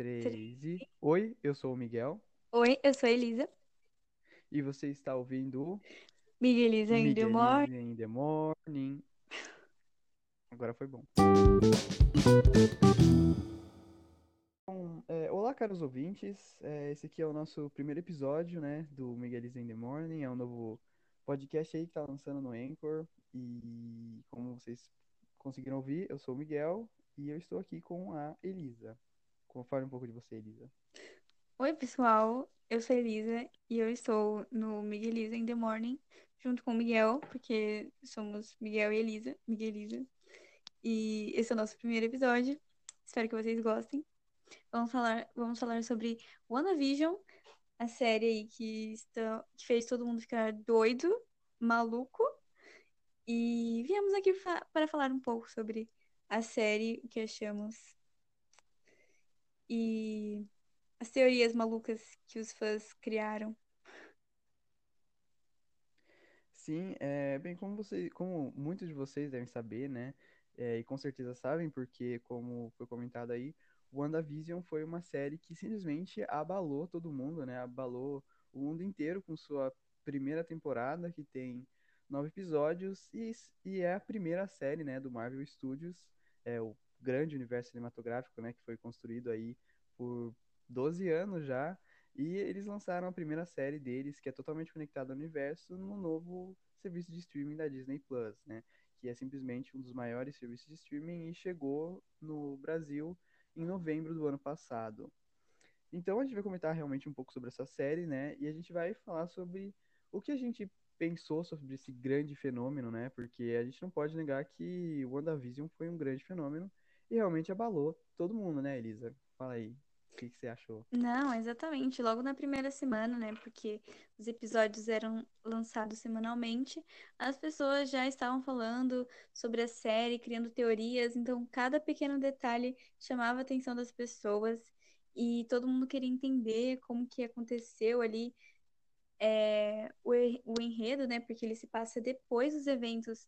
três e. Oi, eu sou o Miguel Oi, eu sou a Elisa. e você está ouvindo o Migueliza in the morning. In the Morning. Agora foi bom. Bom, é, olá, caros ouvintes. É, esse aqui é o nosso primeiro episódio, né, do Miguelize in the Morning. É um novo podcast aí que tá lançando no Anchor. E como vocês conseguiram ouvir, eu sou o Miguel e eu estou aqui com a Elisa. Fale um pouco de você, Elisa. Oi, pessoal. Eu sou Elisa e eu estou no Migueliza in the morning junto com o Miguel, porque somos Miguel e Elisa, Migueliza. E esse é o nosso primeiro episódio. Espero que vocês gostem. Vamos falar, vamos falar sobre WandaVision, a série aí que, está, que fez todo mundo ficar doido, maluco. E viemos aqui fa- para falar um pouco sobre a série, o que achamos e as teorias malucas que os fãs criaram. Sim, é, bem, como você, como muitos de vocês devem saber, né, é, e com certeza sabem, porque como foi comentado aí, WandaVision foi uma série que simplesmente abalou todo mundo, né, abalou o mundo inteiro com sua primeira temporada, que tem nove episódios, e, e é a primeira série, né, do Marvel Studios, é o grande universo cinematográfico, né, que foi construído aí por 12 anos já, e eles lançaram a primeira série deles, que é totalmente conectada ao universo, no novo serviço de streaming da Disney Plus, né? Que é simplesmente um dos maiores serviços de streaming e chegou no Brasil em novembro do ano passado. Então a gente vai comentar realmente um pouco sobre essa série, né? E a gente vai falar sobre o que a gente pensou sobre esse grande fenômeno, né? Porque a gente não pode negar que WandaVision foi um grande fenômeno e realmente abalou todo mundo, né, Elisa? Fala aí. O que, que você achou? Não, exatamente, logo na primeira semana, né? Porque os episódios eram lançados semanalmente, as pessoas já estavam falando sobre a série, criando teorias, então cada pequeno detalhe chamava a atenção das pessoas e todo mundo queria entender como que aconteceu ali é, o, en- o enredo, né? Porque ele se passa depois dos eventos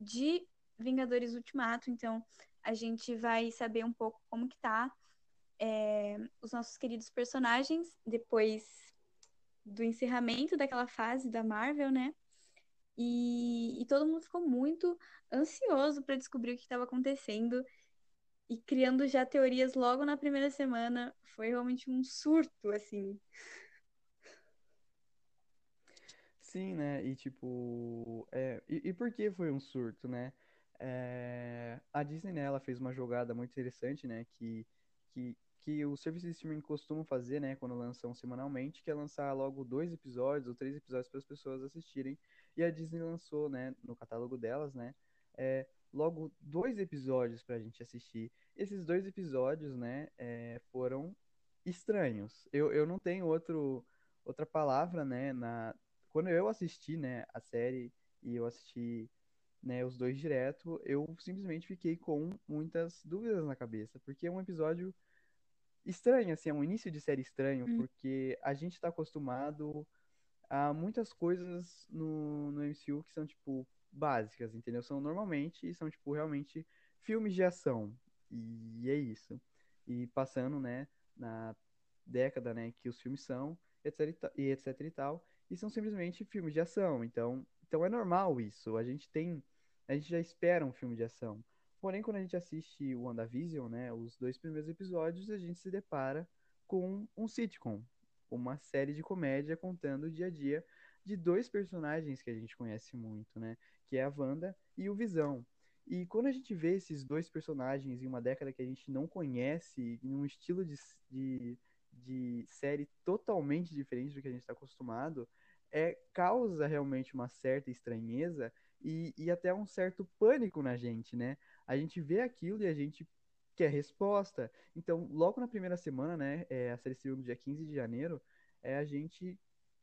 de Vingadores Ultimato, então a gente vai saber um pouco como que tá é, os nossos queridos personagens depois do encerramento daquela fase da Marvel, né? E, e todo mundo ficou muito ansioso para descobrir o que estava acontecendo e criando já teorias logo na primeira semana. Foi realmente um surto, assim. Sim, né? E tipo, é, e, e por que foi um surto, né? É, a Disney, né, ela fez uma jogada muito interessante, né? Que, que, que os serviços de streaming costumam fazer, né? Quando lançam semanalmente, que é lançar logo dois episódios ou três episódios para as pessoas assistirem. E a Disney lançou, né, no catálogo delas, né? É, logo dois episódios pra gente assistir. Esses dois episódios, né, é, foram estranhos. Eu, eu não tenho outro, outra palavra, né, na, quando eu assisti, né, a série e eu assisti, né, os dois direto, eu simplesmente fiquei com muitas dúvidas na cabeça, porque é um episódio estranho, assim, é um início de série estranho, Hum. porque a gente tá acostumado a muitas coisas no, no MCU que são, tipo, básicas, entendeu? São normalmente, são, tipo, realmente filmes de ação, e é isso. E passando, né, na década, né, que os filmes são, etc e e etc e tal, e são simplesmente filmes de ação. Então, então é normal isso. A gente tem, a gente já espera um filme de ação. Porém, quando a gente assiste o WandaVision, né, os dois primeiros episódios, a gente se depara com um sitcom, uma série de comédia contando o dia a dia de dois personagens que a gente conhece muito, né, que é a Wanda e o Visão. E quando a gente vê esses dois personagens em uma década que a gente não conhece, em um estilo de, de de série totalmente diferente do que a gente está acostumado, é, causa realmente uma certa estranheza e, e até um certo pânico na gente, né? A gente vê aquilo e a gente quer resposta. Então, logo na primeira semana, né, é, a série estreou no dia 15 de janeiro, é, a gente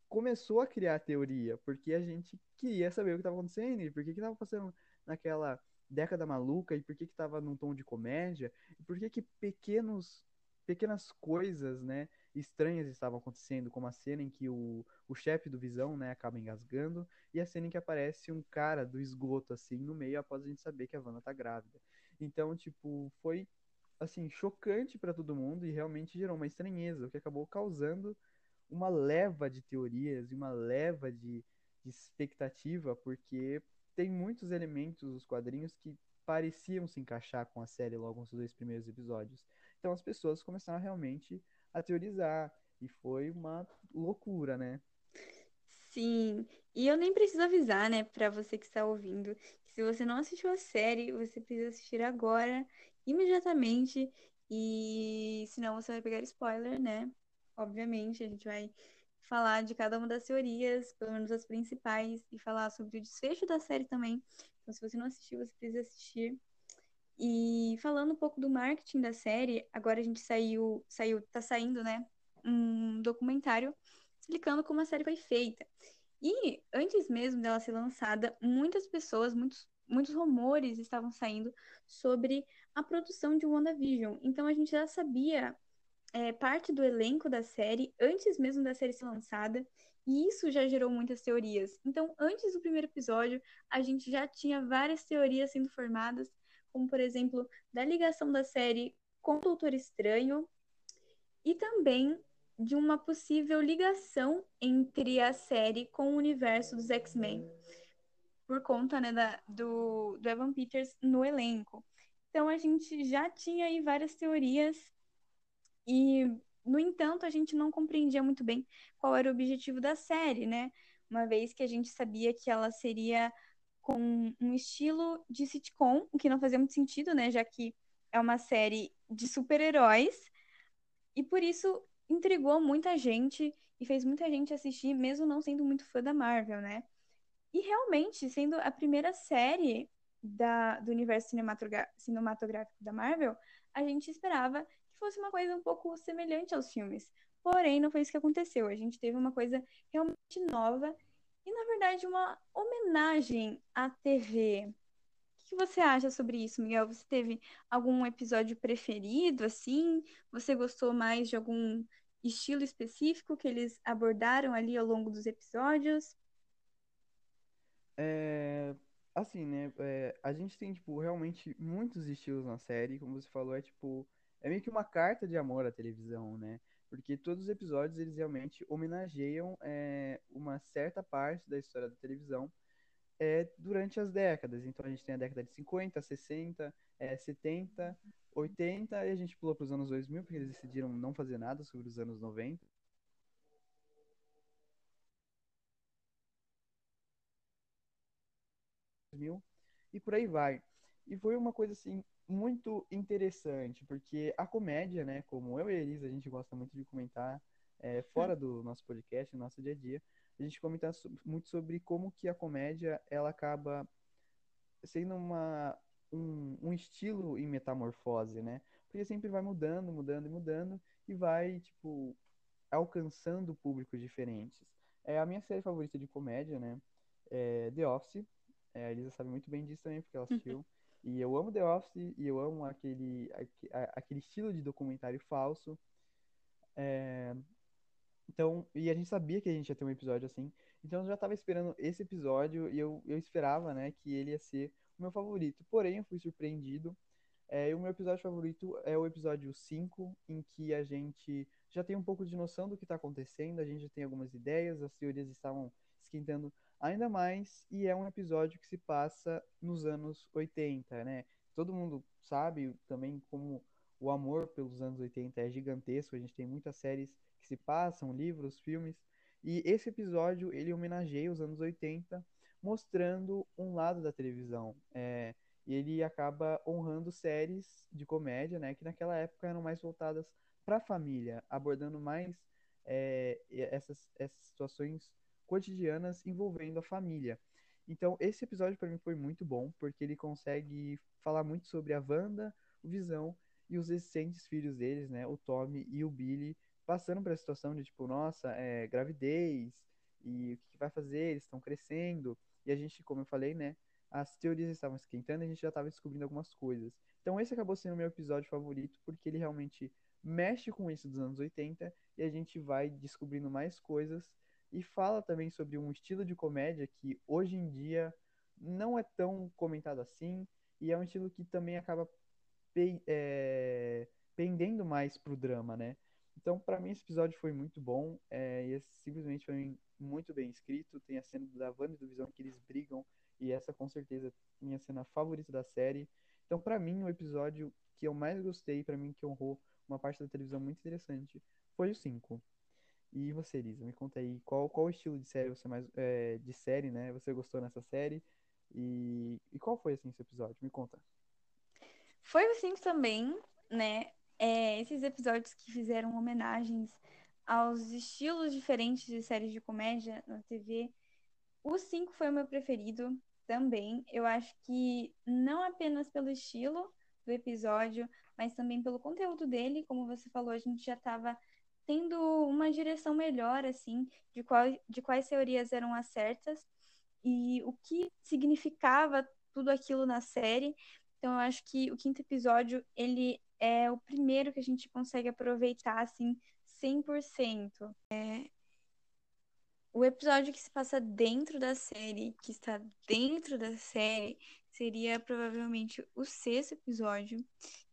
começou a criar a teoria, porque a gente queria saber o que estava acontecendo e por que estava passando naquela década maluca e por que estava num tom de comédia e por que que pequenos pequenas coisas, né, estranhas estavam acontecendo, como a cena em que o, o chefe do Visão, né, acaba engasgando, e a cena em que aparece um cara do esgoto, assim, no meio, após a gente saber que a Wanda tá grávida. Então, tipo, foi assim, chocante para todo mundo e realmente gerou uma estranheza, o que acabou causando uma leva de teorias e uma leva de, de expectativa, porque tem muitos elementos dos quadrinhos que pareciam se encaixar com a série logo nos dois primeiros episódios. Então as pessoas começaram realmente a teorizar e foi uma loucura, né? Sim, e eu nem preciso avisar, né, pra você que está ouvindo, que se você não assistiu a série, você precisa assistir agora, imediatamente, e senão você vai pegar spoiler, né? Obviamente, a gente vai falar de cada uma das teorias, pelo menos as principais, e falar sobre o desfecho da série também. Então, se você não assistiu, você precisa assistir. E falando um pouco do marketing da série, agora a gente saiu, saiu, tá saindo, né, um documentário explicando como a série foi feita. E antes mesmo dela ser lançada, muitas pessoas, muitos, muitos rumores estavam saindo sobre a produção de WandaVision. Então a gente já sabia é, parte do elenco da série antes mesmo da série ser lançada. E isso já gerou muitas teorias. Então, antes do primeiro episódio, a gente já tinha várias teorias sendo formadas, como por exemplo, da ligação da série com o Doutor Estranho e também de uma possível ligação entre a série com o universo dos X-Men, por conta né, da, do, do Evan Peters no elenco. Então a gente já tinha aí várias teorias e, no entanto, a gente não compreendia muito bem qual era o objetivo da série, né? Uma vez que a gente sabia que ela seria com um estilo de sitcom, o que não fazia muito sentido, né? Já que é uma série de super-heróis. E por isso intrigou muita gente e fez muita gente assistir, mesmo não sendo muito fã da Marvel, né? E realmente, sendo a primeira série da, do universo cinematográfico da Marvel, a gente esperava que fosse uma coisa um pouco semelhante aos filmes. Porém, não foi isso que aconteceu. A gente teve uma coisa realmente nova e, na verdade, uma homenagem à TV. O que você acha sobre isso, Miguel? Você teve algum episódio preferido, assim? Você gostou mais de algum estilo específico que eles abordaram ali ao longo dos episódios? É, assim, né? É, a gente tem, tipo, realmente muitos estilos na série. Como você falou, é tipo. É meio que uma carta de amor à televisão, né? Porque todos os episódios eles realmente homenageiam é, uma certa parte da história da televisão é, durante as décadas. Então a gente tem a década de 50, 60, é, 70, 80 e a gente pulou para os anos 2000 porque eles decidiram não fazer nada sobre os anos 90. E por aí vai. E foi uma coisa assim muito interessante, porque a comédia, né, como eu e a Elisa, a gente gosta muito de comentar é, fora do nosso podcast, no nosso dia a dia, a gente comenta muito sobre como que a comédia ela acaba sendo uma, um, um estilo em metamorfose, né? Porque sempre vai mudando, mudando e mudando e vai, tipo, alcançando públicos diferentes. É a minha série favorita de comédia, né? É The Office. É, a Elisa sabe muito bem disso também, porque ela assistiu. E eu amo The Office e eu amo aquele, aquele estilo de documentário falso. É, então, e a gente sabia que a gente ia ter um episódio assim. Então eu já estava esperando esse episódio e eu, eu esperava, né, que ele ia ser o meu favorito. Porém, eu fui surpreendido. É, e o meu episódio favorito é o episódio 5, em que a gente já tem um pouco de noção do que está acontecendo, a gente já tem algumas ideias, as teorias estavam esquentando ainda mais, e é um episódio que se passa nos anos 80, né? Todo mundo sabe também como o amor pelos anos 80 é gigantesco, a gente tem muitas séries que se passam, livros, filmes, e esse episódio ele homenageia os anos 80 mostrando um lado da televisão. É, e ele acaba honrando séries de comédia, né, que naquela época eram mais voltadas para a família, abordando mais é, essas, essas situações cotidianas envolvendo a família. Então, esse episódio para mim foi muito bom, porque ele consegue falar muito sobre a Wanda, o Visão e os recentes filhos deles, né, o Tommy e o Billy, passando por a situação de tipo, nossa, é, gravidez, e o que vai fazer, eles estão crescendo, e a gente, como eu falei, né, as teorias estavam esquentando e a gente já estava descobrindo algumas coisas. Então esse acabou sendo o meu episódio favorito, porque ele realmente mexe com isso dos anos 80 e a gente vai descobrindo mais coisas e fala também sobre um estilo de comédia que hoje em dia não é tão comentado assim e é um estilo que também acaba pe é, pendendo mais pro drama, né? Então, para mim, esse episódio foi muito bom. É, e simplesmente foi muito bem escrito. Tem a cena da Wanda e do Visão que eles brigam. E essa, com certeza, é minha cena favorita da série. Então, para mim, o episódio que eu mais gostei, para mim, que honrou uma parte da televisão muito interessante, foi o 5. E você, Elisa, me conta aí qual, qual estilo de série você mais. É, de série, né? Você gostou nessa série? E, e qual foi assim esse episódio? Me conta. Foi 5 também, né? É, esses episódios que fizeram homenagens aos estilos diferentes de séries de comédia na TV. O 5 foi o meu preferido também. Eu acho que não apenas pelo estilo do episódio, mas também pelo conteúdo dele. Como você falou, a gente já estava tendo uma direção melhor, assim, de, qual, de quais teorias eram as certas e o que significava tudo aquilo na série. Então, eu acho que o quinto episódio, ele é o primeiro que a gente consegue aproveitar, assim, 100%. É... O episódio que se passa dentro da série, que está dentro da série, seria provavelmente o sexto episódio,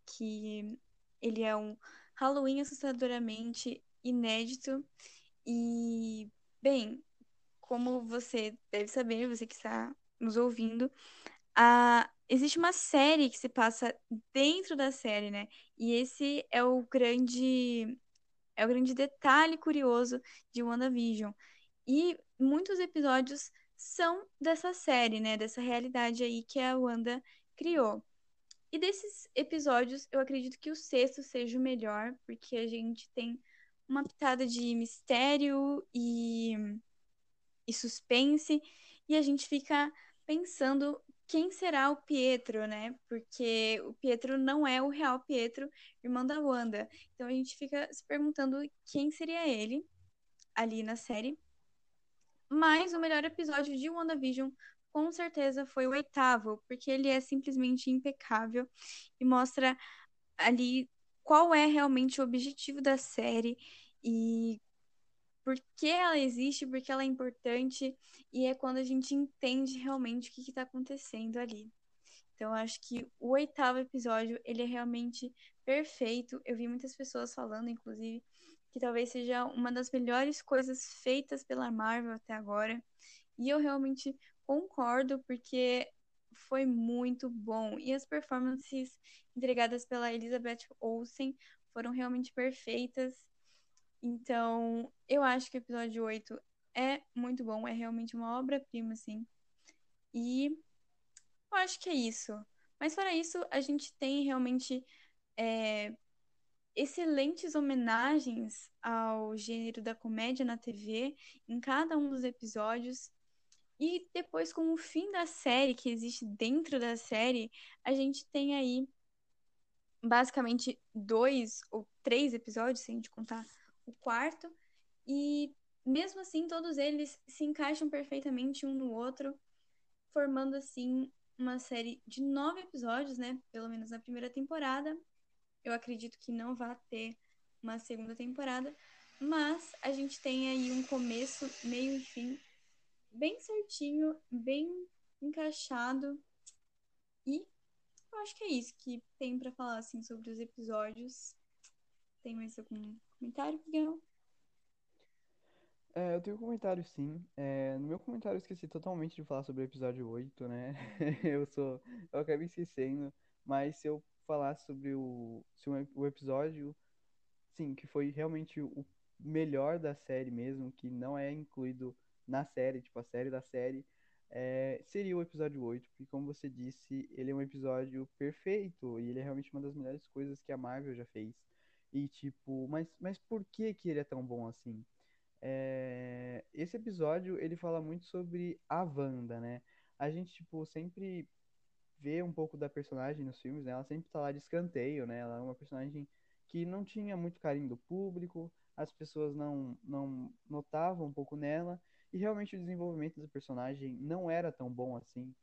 que ele é um Halloween assustadoramente inédito. E, bem, como você deve saber, você que está nos ouvindo, a, existe uma série que se passa dentro da série, né? E esse é o grande é o grande detalhe curioso de WandaVision. E muitos episódios são dessa série, né? Dessa realidade aí que a Wanda criou. E desses episódios, eu acredito que o sexto seja o melhor, porque a gente tem uma pitada de mistério e, e suspense, e a gente fica pensando quem será o Pietro, né? Porque o Pietro não é o real Pietro, irmão da Wanda. Então a gente fica se perguntando quem seria ele ali na série. Mas o melhor episódio de WandaVision com certeza foi o oitavo, porque ele é simplesmente impecável e mostra ali qual é realmente o objetivo da série e por que ela existe, por que ela é importante, e é quando a gente entende realmente o que está acontecendo ali. Então, acho que o oitavo episódio, ele é realmente perfeito. Eu vi muitas pessoas falando, inclusive, que talvez seja uma das melhores coisas feitas pela Marvel até agora. E eu realmente concordo, porque foi muito bom. E as performances entregadas pela Elizabeth Olsen foram realmente perfeitas. Então, eu acho que o episódio 8 é muito bom, é realmente uma obra-prima, assim. E eu acho que é isso. Mas fora isso, a gente tem realmente é, excelentes homenagens ao gênero da comédia na TV em cada um dos episódios. E depois, com o fim da série, que existe dentro da série, a gente tem aí basicamente dois ou três episódios, se a gente contar o quarto. E mesmo assim, todos eles se encaixam perfeitamente um no outro, formando assim uma série de nove episódios, né? Pelo menos na primeira temporada. Eu acredito que não vai ter uma segunda temporada, mas a gente tem aí um começo, meio e fim bem certinho, bem encaixado. E eu acho que é isso que tem para falar assim sobre os episódios. Tem mais algum comentário, Miguel? É, eu tenho um comentário sim. É, no meu comentário eu esqueci totalmente de falar sobre o episódio 8, né? eu sou. Eu acabei esquecendo. Mas se eu falasse sobre o, se o, o episódio, sim, que foi realmente o melhor da série mesmo, que não é incluído na série, tipo, a série da série, é, seria o episódio 8, porque como você disse, ele é um episódio perfeito e ele é realmente uma das melhores coisas que a Marvel já fez. E tipo, mas, mas por que que ele é tão bom assim? É, esse episódio, ele fala muito sobre a Wanda, né? A gente, tipo, sempre vê um pouco da personagem nos filmes, né? Ela sempre tá lá de escanteio, né? Ela é uma personagem que não tinha muito carinho do público, as pessoas não, não notavam um pouco nela, e realmente o desenvolvimento do personagem não era tão bom assim,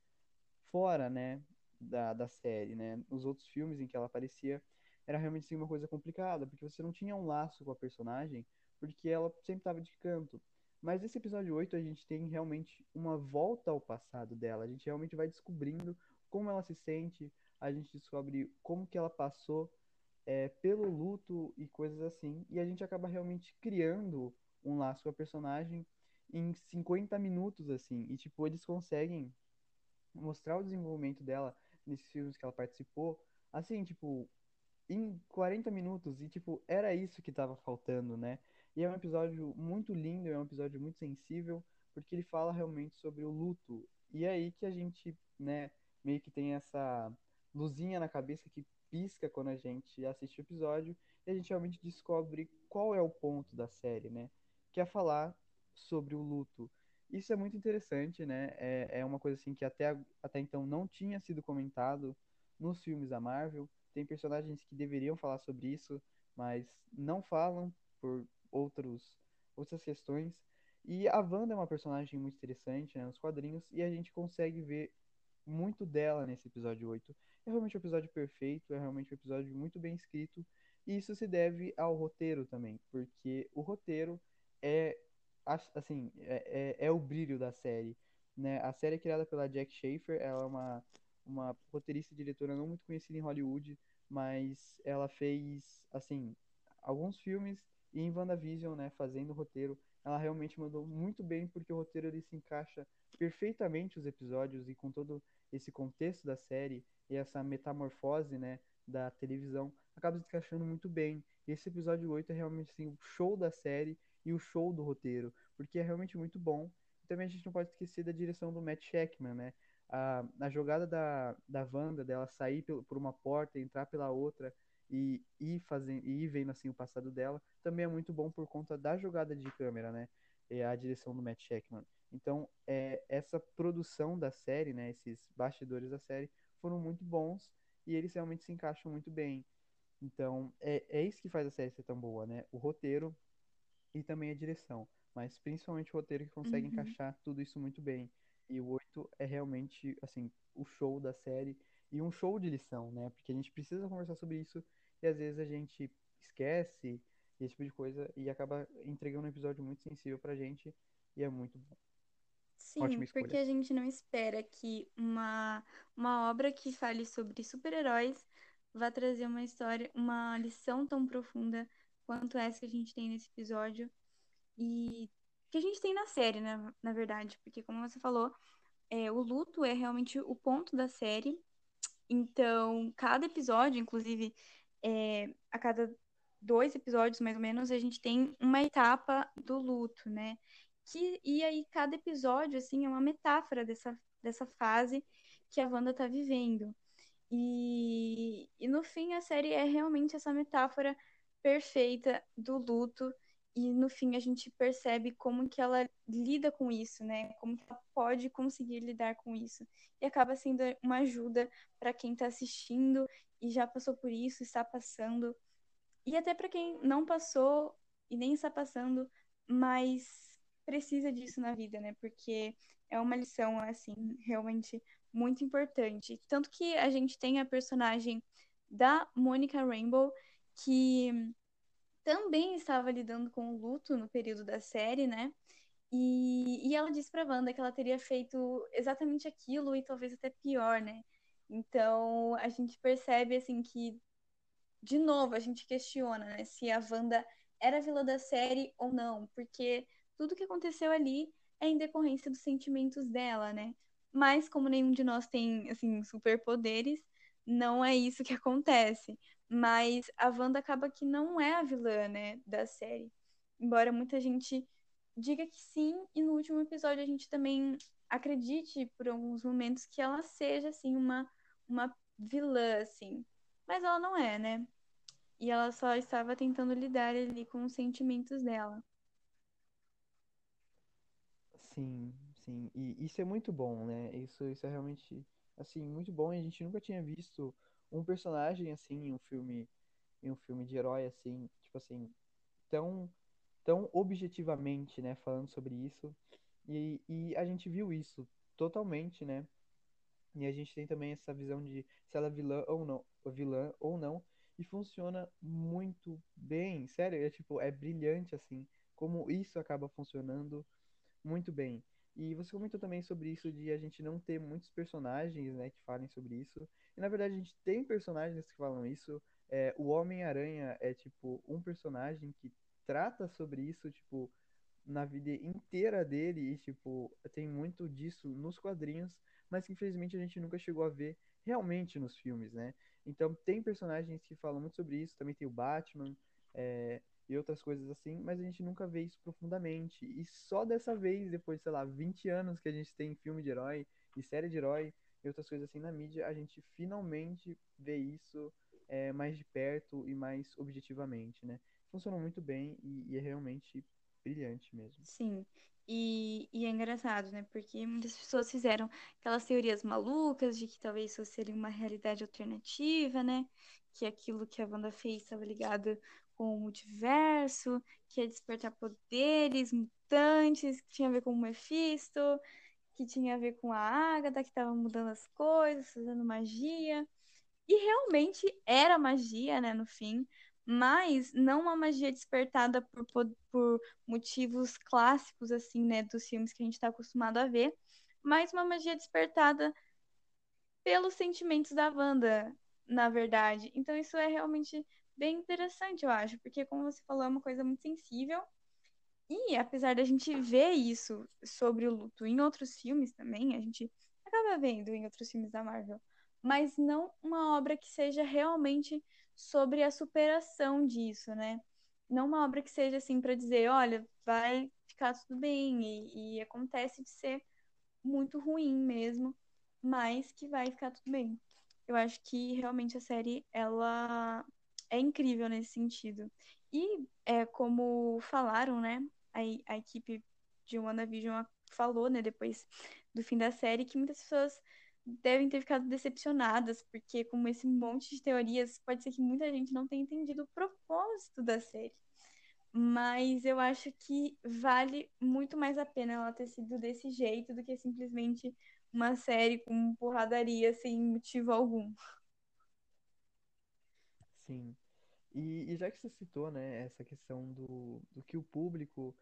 fora, né, da, da série, né? Nos outros filmes em que ela aparecia, era realmente assim, uma coisa complicada, porque você não tinha um laço com a personagem, porque ela sempre estava de canto. Mas nesse episódio 8 a gente tem realmente uma volta ao passado dela. A gente realmente vai descobrindo como ela se sente, a gente descobre como que ela passou é, pelo luto e coisas assim, e a gente acaba realmente criando um laço com a personagem em 50 minutos, assim, e tipo, eles conseguem mostrar o desenvolvimento dela nesses filmes que ela participou, assim, tipo, em 40 minutos, e tipo, era isso que tava faltando, né? E é um episódio muito lindo, é um episódio muito sensível, porque ele fala realmente sobre o luto. E é aí que a gente, né, meio que tem essa luzinha na cabeça que pisca quando a gente assiste o episódio e a gente realmente descobre qual é o ponto da série, né? Que é falar sobre o luto. Isso é muito interessante, né? É, é uma coisa assim que até, até então não tinha sido comentado nos filmes da Marvel. Tem personagens que deveriam falar sobre isso, mas não falam por outros, outras questões. E a Wanda é uma personagem muito interessante né, nos quadrinhos e a gente consegue ver muito dela nesse episódio 8. É realmente um episódio perfeito, é realmente um episódio muito bem escrito. E isso se deve ao roteiro também, porque o roteiro é assim é, é, é o brilho da série. Né? A série é criada pela Jack Schaefer, ela é uma, uma roteirista e diretora não muito conhecida em Hollywood, mas ela fez assim alguns filmes e em WandaVision, né, fazendo o roteiro, ela realmente mandou muito bem porque o roteiro ele se encaixa perfeitamente os episódios e com todo esse contexto da série e essa metamorfose, né, da televisão, acaba se encaixando muito bem. Esse episódio 8 é realmente assim, o show da série e o show do roteiro, porque é realmente muito bom. E também a gente não pode esquecer da direção do Matt Sheckman, né? A, a jogada da, da Wanda, dela sair por, uma porta, entrar pela outra e ir fazendo e ir vendo assim o passado dela, também é muito bom por conta da jogada de câmera, né? É a direção do Matt Sheckman. Então, é, essa produção da série, né, esses bastidores da série, foram muito bons e eles realmente se encaixam muito bem. Então, é, é isso que faz a série ser tão boa, né? O roteiro e também a direção. Mas principalmente o roteiro que consegue uhum. encaixar tudo isso muito bem. E o 8 é realmente, assim, o show da série e um show de lição, né? Porque a gente precisa conversar sobre isso e às vezes a gente esquece esse tipo de coisa e acaba entregando um episódio muito sensível pra gente e é muito bom. Sim, porque a gente não espera que uma, uma obra que fale sobre super-heróis vá trazer uma história, uma lição tão profunda quanto essa que a gente tem nesse episódio e que a gente tem na série, na, na verdade, porque como você falou, é, o luto é realmente o ponto da série. Então, cada episódio, inclusive, é, a cada dois episódios, mais ou menos, a gente tem uma etapa do luto, né? Que, e aí cada episódio, assim, é uma metáfora dessa, dessa fase que a Wanda tá vivendo. E, e no fim a série é realmente essa metáfora perfeita do luto e no fim a gente percebe como que ela lida com isso, né? Como que ela pode conseguir lidar com isso. E acaba sendo uma ajuda para quem está assistindo e já passou por isso, está passando. E até para quem não passou e nem está passando, mas precisa disso na vida, né? Porque é uma lição, assim, realmente muito importante. Tanto que a gente tem a personagem da Monica Rainbow, que também estava lidando com o luto no período da série, né? E, e ela disse pra Wanda que ela teria feito exatamente aquilo e talvez até pior, né? Então a gente percebe assim que, de novo, a gente questiona né, se a Wanda era vilã da série ou não, porque tudo que aconteceu ali é em decorrência dos sentimentos dela, né? Mas como nenhum de nós tem, assim, superpoderes, não é isso que acontece. Mas a Wanda acaba que não é a vilã, né, da série. Embora muita gente diga que sim, e no último episódio a gente também acredite por alguns momentos que ela seja, assim, uma, uma vilã, assim. Mas ela não é, né? E ela só estava tentando lidar ali com os sentimentos dela. Sim, sim. E isso é muito bom, né? Isso, isso é realmente, assim, muito bom. E a gente nunca tinha visto um personagem assim em um filme, um filme de herói assim, tipo assim, tão, tão objetivamente, né, falando sobre isso. E, e a gente viu isso totalmente, né? E a gente tem também essa visão de se ela é vilã ou não, vilã ou não, e funciona muito bem, sério, é tipo, é brilhante assim, como isso acaba funcionando muito bem. E você comentou também sobre isso de a gente não ter muitos personagens, né, que falem sobre isso. E na verdade a gente tem personagens que falam isso. É, o Homem-Aranha é tipo um personagem que trata sobre isso, tipo, na vida inteira dele e tipo, tem muito disso nos quadrinhos, mas que infelizmente a gente nunca chegou a ver realmente nos filmes, né? Então tem personagens que falam muito sobre isso, também tem o Batman, é, e outras coisas assim, mas a gente nunca vê isso profundamente. E só dessa vez, depois, sei lá, 20 anos que a gente tem filme de herói e série de herói outras coisas assim na mídia, a gente finalmente vê isso é, mais de perto e mais objetivamente, né? Funcionou muito bem e, e é realmente brilhante mesmo. Sim. E, e, é engraçado, né? Porque muitas pessoas fizeram aquelas teorias malucas de que talvez isso seria uma realidade alternativa, né? Que aquilo que a Wanda fez estava ligado com o multiverso, que ia despertar poderes mutantes, que tinha a ver com o Mephisto, que tinha a ver com a Agatha, que estava mudando as coisas, fazendo magia. E realmente era magia, né, no fim, mas não uma magia despertada por, por motivos clássicos, assim, né, dos filmes que a gente está acostumado a ver, mas uma magia despertada pelos sentimentos da Wanda, na verdade. Então isso é realmente bem interessante, eu acho, porque, como você falou, é uma coisa muito sensível. E apesar da gente ver isso sobre o luto em outros filmes também, a gente acaba vendo em outros filmes da Marvel, mas não uma obra que seja realmente sobre a superação disso, né? Não uma obra que seja assim para dizer, olha, vai ficar tudo bem e, e acontece de ser muito ruim mesmo, mas que vai ficar tudo bem. Eu acho que realmente a série ela é incrível nesse sentido. E é como falaram, né? A, a equipe de WandaVision falou, né, depois do fim da série, que muitas pessoas devem ter ficado decepcionadas, porque com esse monte de teorias, pode ser que muita gente não tenha entendido o propósito da série. Mas eu acho que vale muito mais a pena ela ter sido desse jeito do que simplesmente uma série com porradaria sem motivo algum. Sim. E, e já que você citou, né, essa questão do, do que o público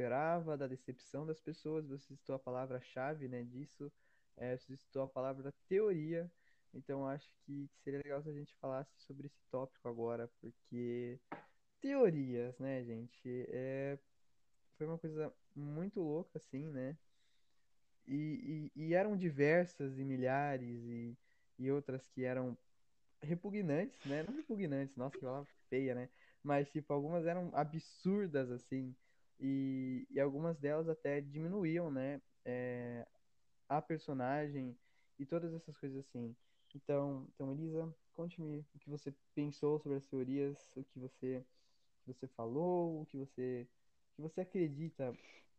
esperava, da decepção das pessoas, você citou a palavra-chave, né, disso, é, você citou a palavra teoria, então acho que, que seria legal se a gente falasse sobre esse tópico agora, porque teorias, né, gente, é, foi uma coisa muito louca, assim, né, e, e, e eram diversas e milhares e, e outras que eram repugnantes, né? Não repugnantes, nossa, que palavra feia, né? Mas, tipo, algumas eram absurdas, assim. E, e algumas delas até diminuíam, né? É, a personagem e todas essas coisas assim. Então, então Elisa, conte-me o que você pensou sobre as teorias, o que você, que você falou, o que você, que você acredita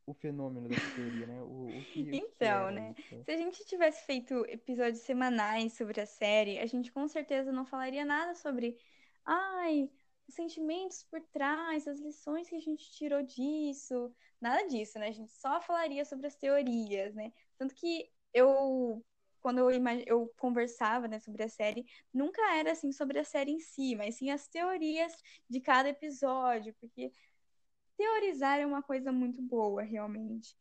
o fenômeno dessa teoria, né? O, o que, então, o né? Isso? Se a gente tivesse feito episódios semanais sobre a série, a gente com certeza não falaria nada sobre, ai, os sentimentos por trás, as lições que a gente tirou disso, nada disso, né? A gente só falaria sobre as teorias, né? Tanto que eu quando eu, imag... eu conversava né, sobre a série, nunca era assim sobre a série em si, mas sim as teorias de cada episódio, porque teorizar é uma coisa muito boa, realmente.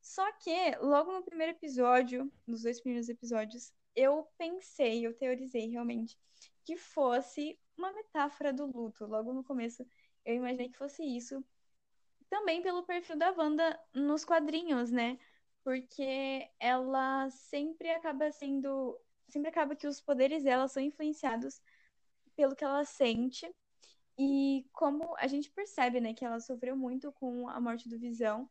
Só que, logo no primeiro episódio, nos dois primeiros episódios, eu pensei, eu teorizei realmente que fosse uma metáfora do luto. Logo no começo, eu imaginei que fosse isso. Também pelo perfil da Wanda nos quadrinhos, né? Porque ela sempre acaba sendo. Sempre acaba que os poderes dela são influenciados pelo que ela sente e como a gente percebe, né, que ela sofreu muito com a morte do Visão,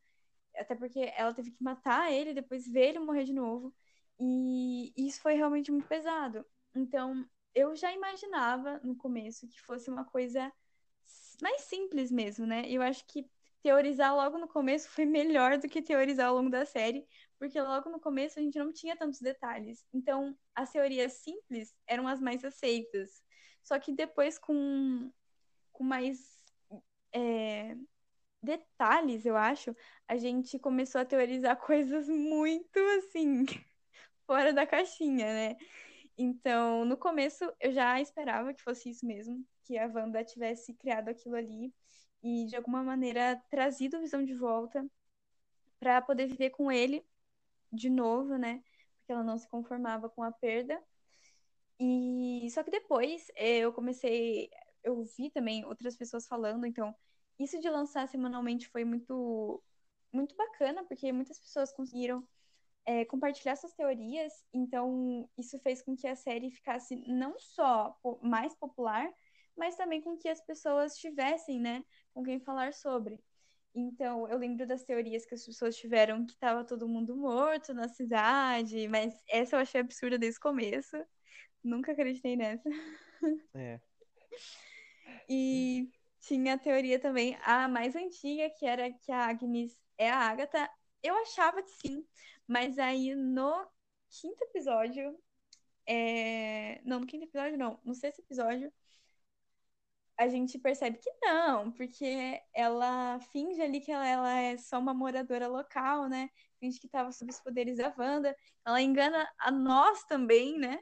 até porque ela teve que matar ele, depois ver ele morrer de novo, e isso foi realmente muito pesado. Então, eu já imaginava no começo que fosse uma coisa mais simples mesmo, né? Eu acho que teorizar logo no começo foi melhor do que teorizar ao longo da série, porque logo no começo a gente não tinha tantos detalhes. Então, as teorias simples eram as mais aceitas. Só que depois, com com mais é, detalhes, eu acho, a gente começou a teorizar coisas muito assim, fora da caixinha, né? Então, no começo, eu já esperava que fosse isso mesmo, que a Wanda tivesse criado aquilo ali e, de alguma maneira, trazido a visão de volta para poder viver com ele de novo, né? Porque ela não se conformava com a perda. E só que depois eh, eu comecei, eu vi também outras pessoas falando, então isso de lançar semanalmente foi muito muito bacana, porque muitas pessoas conseguiram é, compartilhar suas teorias, então isso fez com que a série ficasse não só mais popular, mas também com que as pessoas tivessem, né, com quem falar sobre. Então, eu lembro das teorias que as pessoas tiveram que estava todo mundo morto na cidade, mas essa eu achei absurda desde o começo. Nunca acreditei nessa. É. E tinha a teoria também, a mais antiga, que era que a Agnes é a Agatha. Eu achava que sim, mas aí no quinto episódio. É... Não, no quinto episódio não. No sexto episódio, a gente percebe que não, porque ela finge ali que ela, ela é só uma moradora local, né? Finge que estava sob os poderes da Wanda. Ela engana a nós também, né?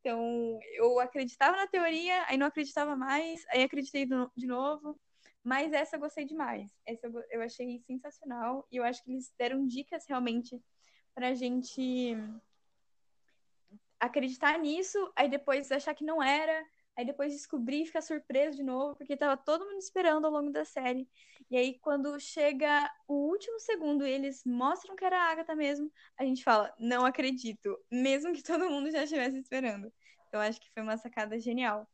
Então, eu acreditava na teoria, aí não acreditava mais, aí acreditei de novo. Mas essa eu gostei demais. Essa eu, eu achei sensacional. E eu acho que eles deram dicas realmente pra gente acreditar nisso, aí depois achar que não era, aí depois descobrir e ficar surpreso de novo, porque tava todo mundo esperando ao longo da série. E aí, quando chega o último segundo e eles mostram que era a Agatha mesmo, a gente fala, não acredito, mesmo que todo mundo já estivesse esperando. Então, acho que foi uma sacada genial.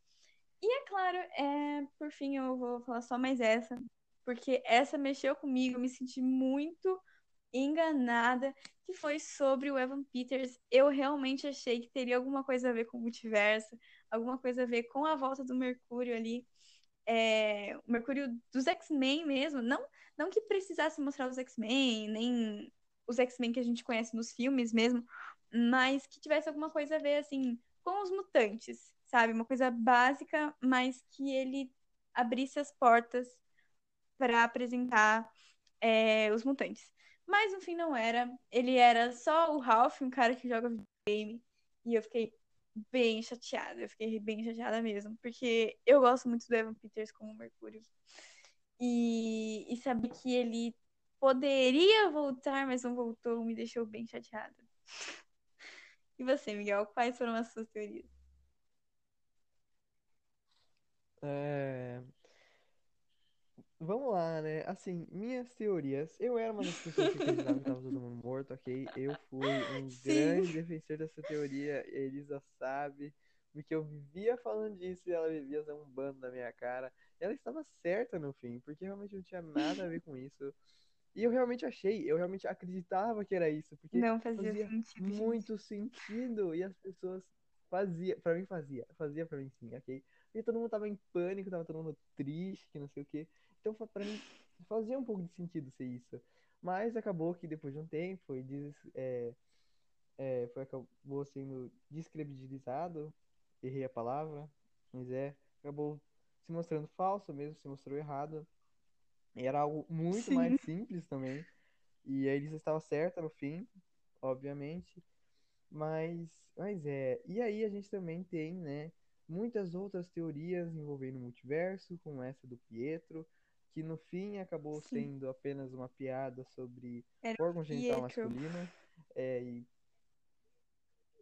E é claro, é, por fim, eu vou falar só mais essa, porque essa mexeu comigo, me senti muito enganada, que foi sobre o Evan Peters. Eu realmente achei que teria alguma coisa a ver com o multiverso, alguma coisa a ver com a volta do Mercúrio ali. É, o Mercúrio dos X-Men mesmo, não, não que precisasse mostrar os X-Men, nem os X-Men que a gente conhece nos filmes mesmo, mas que tivesse alguma coisa a ver, assim, com os mutantes, sabe? Uma coisa básica, mas que ele abrisse as portas para apresentar é, os mutantes. Mas no fim não era. Ele era só o Ralph, um cara que joga videogame. E eu fiquei bem chateada. Eu fiquei bem chateada mesmo. Porque eu gosto muito do Evan Peters como Mercúrio. E, e saber que ele poderia voltar, mas não voltou, me deixou bem chateada. E você, Miguel, quais foram as suas teorias? É... Vamos lá, né? Assim, minhas teorias. Eu era uma das pessoas que acreditava que tava todo mundo morto, ok? Eu fui um Sim. grande defensor dessa teoria. A Elisa sabe, porque eu vivia falando disso e ela vivia zombando na minha cara. Ela estava certa no fim, porque realmente não tinha nada a ver com isso. E eu realmente achei, eu realmente acreditava que era isso, porque Não fazia sentido, gente. muito sentido. E as pessoas fazia, pra mim fazia, fazia pra mim sim, ok? E todo mundo tava em pânico, tava todo mundo triste, que não sei o quê. Então pra mim fazia um pouco de sentido ser isso. Mas acabou que depois de um tempo foi, des, é, é, foi acabou sendo descredibilizado, errei a palavra, mas é, acabou se mostrando falso mesmo, se mostrou errado. E era algo muito Sim. mais simples também. E a Elisa estava certa no fim, obviamente. Mas, mas é. E aí a gente também tem, né, muitas outras teorias envolvendo o multiverso, como essa do Pietro, que no fim acabou Sim. sendo apenas uma piada sobre Era o órgão genital masculino. É, e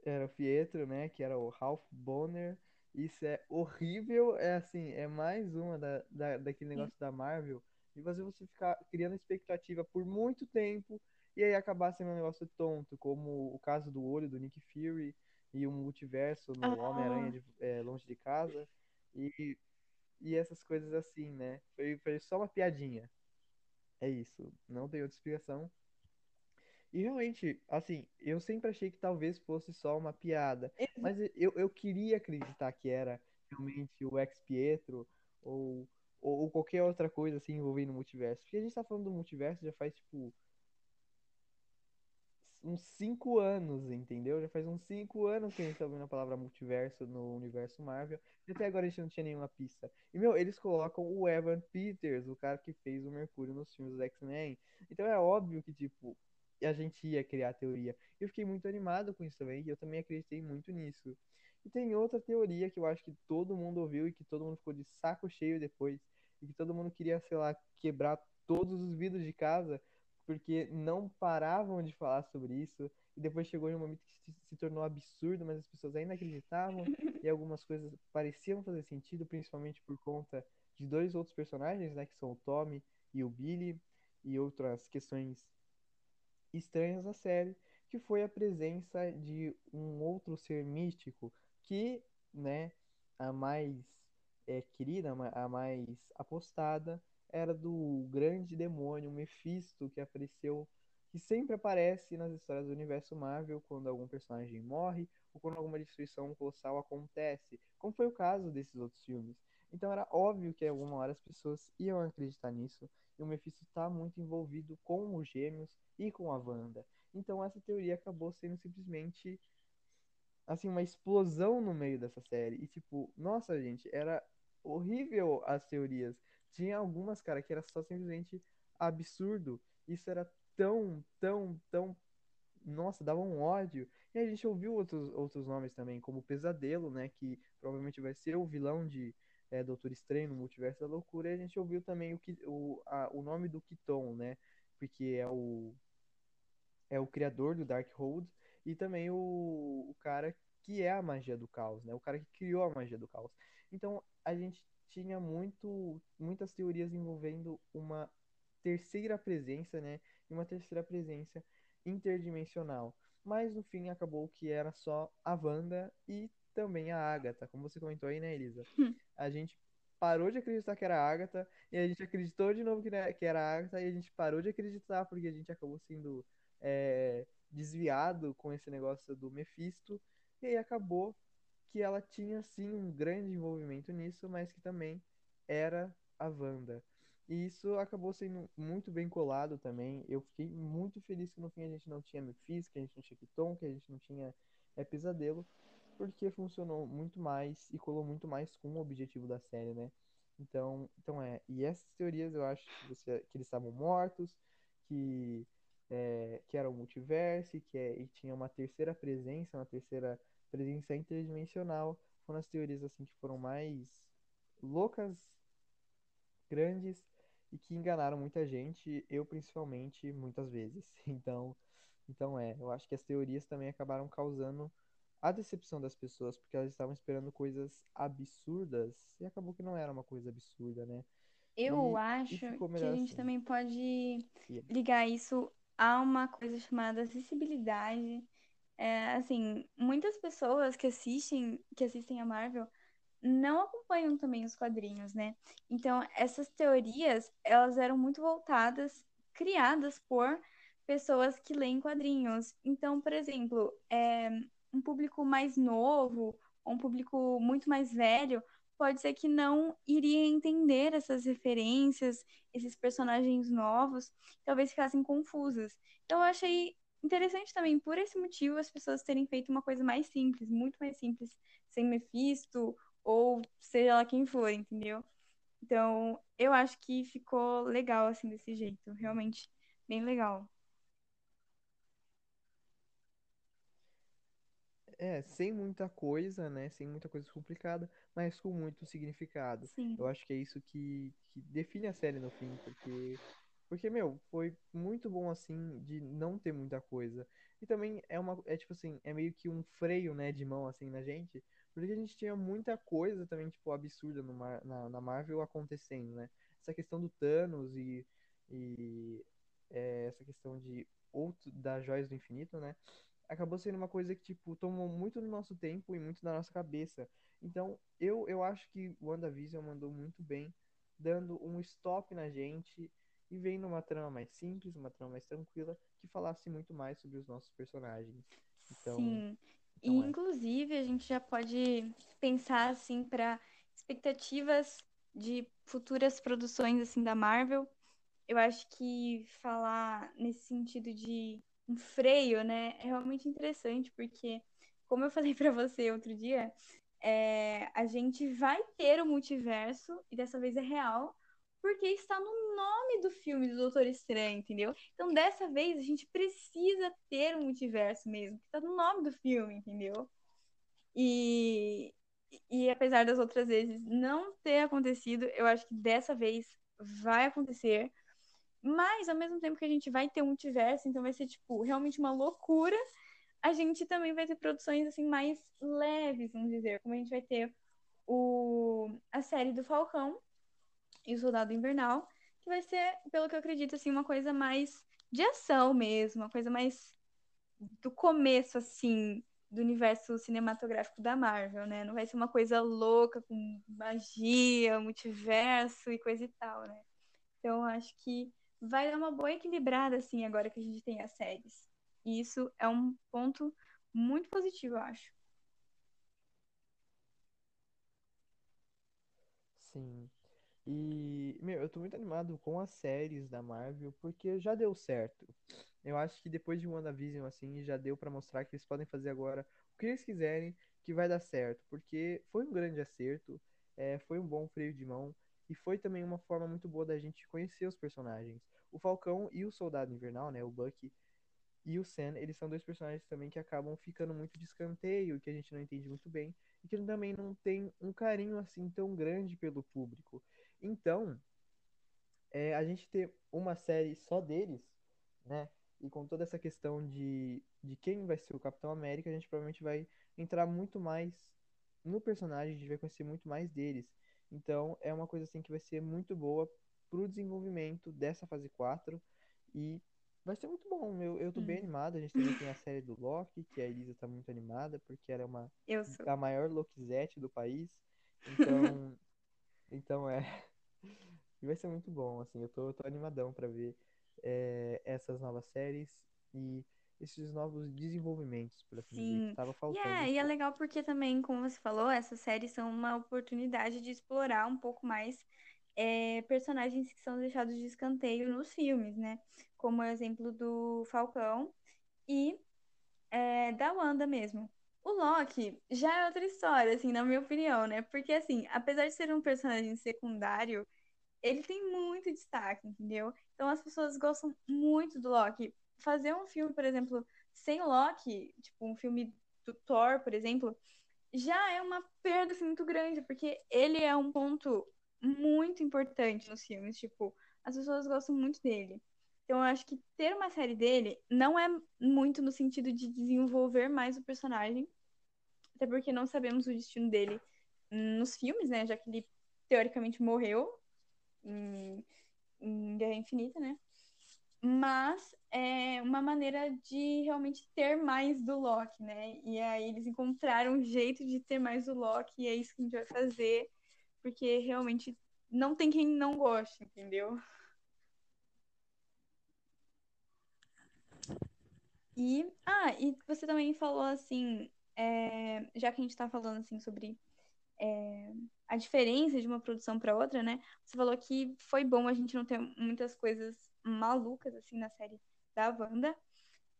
era o Pietro, né, que era o Ralph Bonner. Isso é horrível, é assim, é mais uma da, da, daquele negócio da Marvel, de fazer você ficar criando expectativa por muito tempo e aí acabar sendo um negócio tonto, como o caso do olho do Nick Fury e o multiverso no Ah. Homem-Aranha é, Longe de Casa e, e essas coisas assim, né? Foi, foi só uma piadinha. É isso, não tem outra explicação. E realmente, assim, eu sempre achei que talvez fosse só uma piada, mas eu, eu queria acreditar que era realmente o ex-Pietro ou, ou, ou qualquer outra coisa assim envolvendo o multiverso. Porque a gente tá falando do multiverso já faz, tipo, uns cinco anos, entendeu? Já faz uns cinco anos que a gente tá ouvindo a palavra multiverso no universo Marvel. E até agora a gente não tinha nenhuma pista. E, meu, eles colocam o Evan Peters, o cara que fez o Mercúrio nos filmes do X-Men. Então é óbvio que, tipo, a gente ia criar a teoria. Eu fiquei muito animado com isso também, e eu também acreditei muito nisso. E tem outra teoria que eu acho que todo mundo ouviu e que todo mundo ficou de saco cheio depois, e que todo mundo queria, sei lá, quebrar todos os vidros de casa porque não paravam de falar sobre isso, e depois chegou em um momento que se, tornou absurdo, mas as pessoas ainda acreditavam, e algumas coisas pareciam fazer sentido, principalmente por conta de dois outros personagens, né, que são o Tommy e o Billy, e outras questões estranhas da série, que foi a presença de um outro ser místico que, né, a mais é, querida, a mais apostada, era do grande demônio Mephisto que apareceu, que sempre aparece nas histórias do universo Marvel quando algum personagem morre ou quando alguma destruição colossal acontece, como foi o caso desses outros filmes. Então era óbvio que alguma hora as pessoas iam acreditar nisso, e o Mephisto está muito envolvido com os gêmeos e com a Wanda. Então essa teoria acabou sendo simplesmente assim uma explosão no meio dessa série. E tipo, nossa, gente, era horrível as teorias. Tinha algumas, cara, que era só simplesmente absurdo. Isso era tão, tão, tão nossa, dava um ódio. E a gente ouviu outros, outros nomes também, como Pesadelo, né? Que provavelmente vai ser o vilão de é, Doutor Estranho no Multiverso da Loucura. E a gente ouviu também o, o, a, o nome do Kiton, né? Porque é o, é o criador do Darkhold e também o, o cara que é a magia do caos, né? O cara que criou a magia do caos. Então a gente tinha muito, muitas teorias envolvendo uma terceira presença, né? E uma terceira presença interdimensional. Mas no fim acabou que era só a Wanda e também a Agatha, como você comentou aí, né, Elisa? Hum. A gente parou de acreditar que era a Agatha e a gente acreditou de novo que era a Agatha e a gente parou de acreditar porque a gente acabou sendo é, desviado com esse negócio do Mephisto e aí acabou que ela tinha sim um grande envolvimento nisso, mas que também era a Wanda. E isso acabou sendo muito bem colado também. Eu fiquei muito feliz que no fim a gente não tinha Mephisto, que a gente não tinha Kiton, que a gente não tinha é, Pesadelo, porque funcionou muito mais e colou muito mais com o objetivo da série, né? Então, então é. E essas teorias eu acho que, você, que eles estavam mortos, que, é, que era o multiverso, que é, e tinha uma terceira presença, uma terceira presença interdimensional. Foram as teorias assim que foram mais loucas, grandes e que enganaram muita gente, eu principalmente, muitas vezes. Então, então é, eu acho que as teorias também acabaram causando a decepção das pessoas, porque elas estavam esperando coisas absurdas e acabou que não era uma coisa absurda, né? Eu e, acho e que a gente assim. também pode ligar isso a uma coisa chamada acessibilidade. É, assim, muitas pessoas que assistem, que assistem a Marvel não acompanham também os quadrinhos, né? Então, essas teorias, elas eram muito voltadas, criadas por pessoas que leem quadrinhos. Então, por exemplo, é, um público mais novo, um público muito mais velho, pode ser que não iria entender essas referências, esses personagens novos, talvez ficassem confusas. Então, eu achei interessante também, por esse motivo, as pessoas terem feito uma coisa mais simples, muito mais simples, sem Mephisto, ou seja lá quem for, entendeu? Então, eu acho que ficou legal assim desse jeito, realmente bem legal. É, sem muita coisa, né? Sem muita coisa complicada, mas com muito significado. Sim. Eu acho que é isso que, que define a série no fim, porque porque, meu, foi muito bom assim de não ter muita coisa. E também é uma é tipo assim, é meio que um freio, né, de mão assim na gente, porque a gente tinha muita coisa também, tipo, absurda no Mar na, na Marvel acontecendo, né? Essa questão do Thanos e, e é, essa questão de outro das joias do infinito, né? Acabou sendo uma coisa que, tipo, tomou muito do nosso tempo e muito da nossa cabeça. Então, eu, eu acho que o WandaVision mandou muito bem, dando um stop na gente e vendo uma trama mais simples, uma trama mais tranquila, que falasse muito mais sobre os nossos personagens. Então, Sim. E, então, é. inclusive, a gente já pode pensar, assim, para expectativas de futuras produções, assim, da Marvel. Eu acho que falar nesse sentido de um freio, né, é realmente interessante, porque, como eu falei para você outro dia, é, a gente vai ter o multiverso, e dessa vez é real, porque está no nome do filme do Doutor Estranho, entendeu? Então, dessa vez, a gente precisa ter um multiverso mesmo, que está no nome do filme, entendeu? E, e apesar das outras vezes não ter acontecido, eu acho que dessa vez vai acontecer. Mas, ao mesmo tempo que a gente vai ter um multiverso, então vai ser, tipo, realmente uma loucura, a gente também vai ter produções, assim, mais leves, vamos dizer. Como a gente vai ter o... a série do Falcão e o Soldado Invernal, que vai ser, pelo que eu acredito, assim, uma coisa mais de ação mesmo, uma coisa mais do começo, assim, do universo cinematográfico da Marvel, né? Não vai ser uma coisa louca com magia, multiverso e coisa e tal, né? Então, acho que vai dar uma boa equilibrada, assim, agora que a gente tem as séries. E isso é um ponto muito positivo, eu acho. Sim. E, meu, eu tô muito animado com as séries da Marvel, porque já deu certo. Eu acho que depois de WandaVision, assim, já deu pra mostrar que eles podem fazer agora o que eles quiserem, que vai dar certo. Porque foi um grande acerto, é, foi um bom freio de mão, e foi também uma forma muito boa da gente conhecer os personagens. O Falcão e o Soldado Invernal, né, o Bucky e o Sam, eles são dois personagens também que acabam ficando muito de escanteio, que a gente não entende muito bem, e que também não tem um carinho assim tão grande pelo público. Então, é, a gente ter uma série só deles, né? E com toda essa questão de, de quem vai ser o Capitão América, a gente provavelmente vai entrar muito mais no personagem, a gente vai conhecer muito mais deles. Então, é uma coisa assim que vai ser muito boa pro desenvolvimento dessa fase 4 e vai ser muito bom. Eu, eu tô bem Hum. animado. A gente também tem a série do Loki, que a Elisa tá muito animada, porque ela é uma a maior Loquizete do país. Então, então é. E vai ser muito bom, assim. Eu tô, eu tô animadão pra ver é, essas novas séries e esses novos desenvolvimentos, por assim dizer, que Sim. tava faltando é, um e é pouco. legal porque também, como você falou, essas séries são uma oportunidade de explorar um pouco mais é, personagens que são deixados de escanteio nos filmes, né? Como o exemplo do Falcão e é, da Wanda mesmo. O Loki já é outra história, assim, na minha opinião, né? Porque, assim, apesar de ser um personagem secundário, ele tem muito destaque, entendeu? Então as pessoas gostam muito do Loki. Fazer um filme, por exemplo, sem Loki, tipo um filme do Thor, por exemplo, já é uma perda assim, muito grande, porque ele é um ponto muito importante nos filmes, tipo, as pessoas gostam muito dele. Então eu acho que ter uma série dele não é muito no sentido de desenvolver mais o personagem, até porque não sabemos o destino dele nos filmes, né? Já que ele teoricamente morreu em, em Guerra Infinita, né? Mas é uma maneira de realmente ter mais do Loki, né? E aí eles encontraram um jeito de ter mais do Loki e é isso que a gente vai fazer, porque realmente não tem quem não goste, entendeu? E, ah, e você também falou assim, é, já que a gente tá falando assim sobre é, a diferença de uma produção para outra, né? Você falou que foi bom a gente não ter muitas coisas malucas assim na série da Wanda.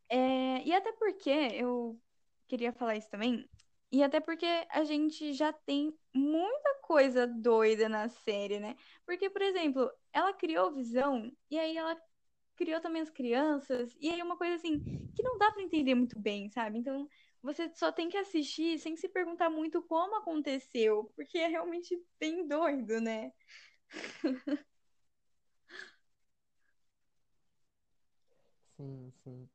É, e até porque eu queria falar isso também. E até porque a gente já tem muita coisa doida na série, né? Porque, por exemplo, ela criou Visão e aí ela criou também as crianças, e aí é uma coisa assim que não dá pra entender muito bem, sabe? Então você só tem que assistir sem se perguntar muito como aconteceu, porque é realmente bem doido, né? Sim, sim.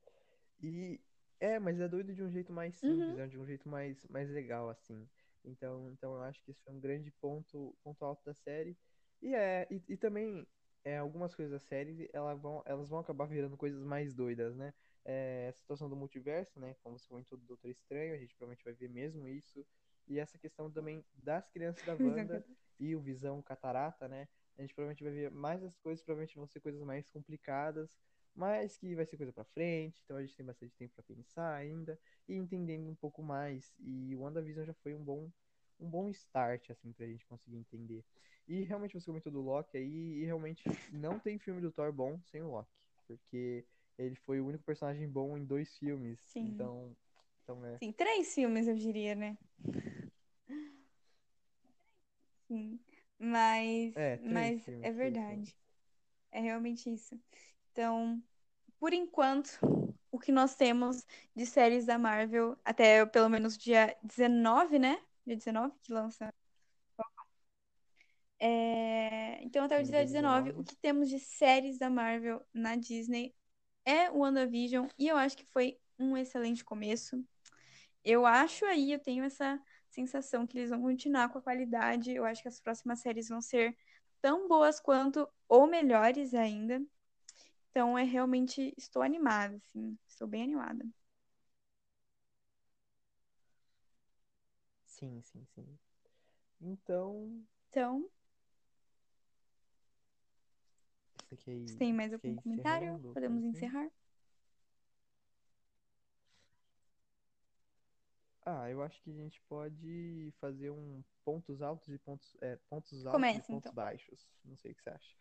E é, mas é doido de um jeito mais simples, Uhum, né? De um jeito mais, mais legal, assim. Então, então eu acho que esse foi um grande ponto, ponto alto da série. E é, e, e também é, algumas coisas da série, elas vão, elas vão acabar virando coisas mais doidas, né? É, a situação do multiverso, né? Como você comentou do Doutor Estranho, a gente provavelmente vai ver mesmo isso. E essa questão também das crianças da Wanda e o Visão Catarata, né? A gente provavelmente vai ver mais as coisas, provavelmente vão ser coisas mais complicadas mas que vai ser coisa pra frente, então a gente tem bastante tempo pra pensar ainda e entendendo um pouco mais. E o WandaVision já foi um bom um bom start assim pra gente conseguir entender. E realmente você comentou do Loki aí, e realmente não tem filme do Thor bom sem o Loki, porque ele foi o único personagem bom em dois filmes. sim. Então, então é. Sim, três filmes, eu diria, né? Sim. Mas, É, mas filmes, é verdade. É realmente isso. Então, por enquanto, o que nós temos de séries da Marvel, até pelo menos dia 19, né? Dia 19 que lança. É, Então, até o dia dia 19, o 19. que temos de séries da Marvel na Disney é o WandaVision, e eu acho que foi um excelente começo. Eu acho aí, eu tenho essa sensação que eles vão continuar com a qualidade. Eu acho que as próximas séries vão ser tão boas quanto ou melhores ainda. Então, é realmente estou animada, assim, estou bem animada. Sim, sim, sim. Então, Então, ir, você tem mais algum comentário? encerrando? Podemos Assim? encerrar? Ah, eu acho que a gente pode fazer um pontos altos e pontos, é, pontos altos e Comece, pontos então. baixos. Não sei o que você acha.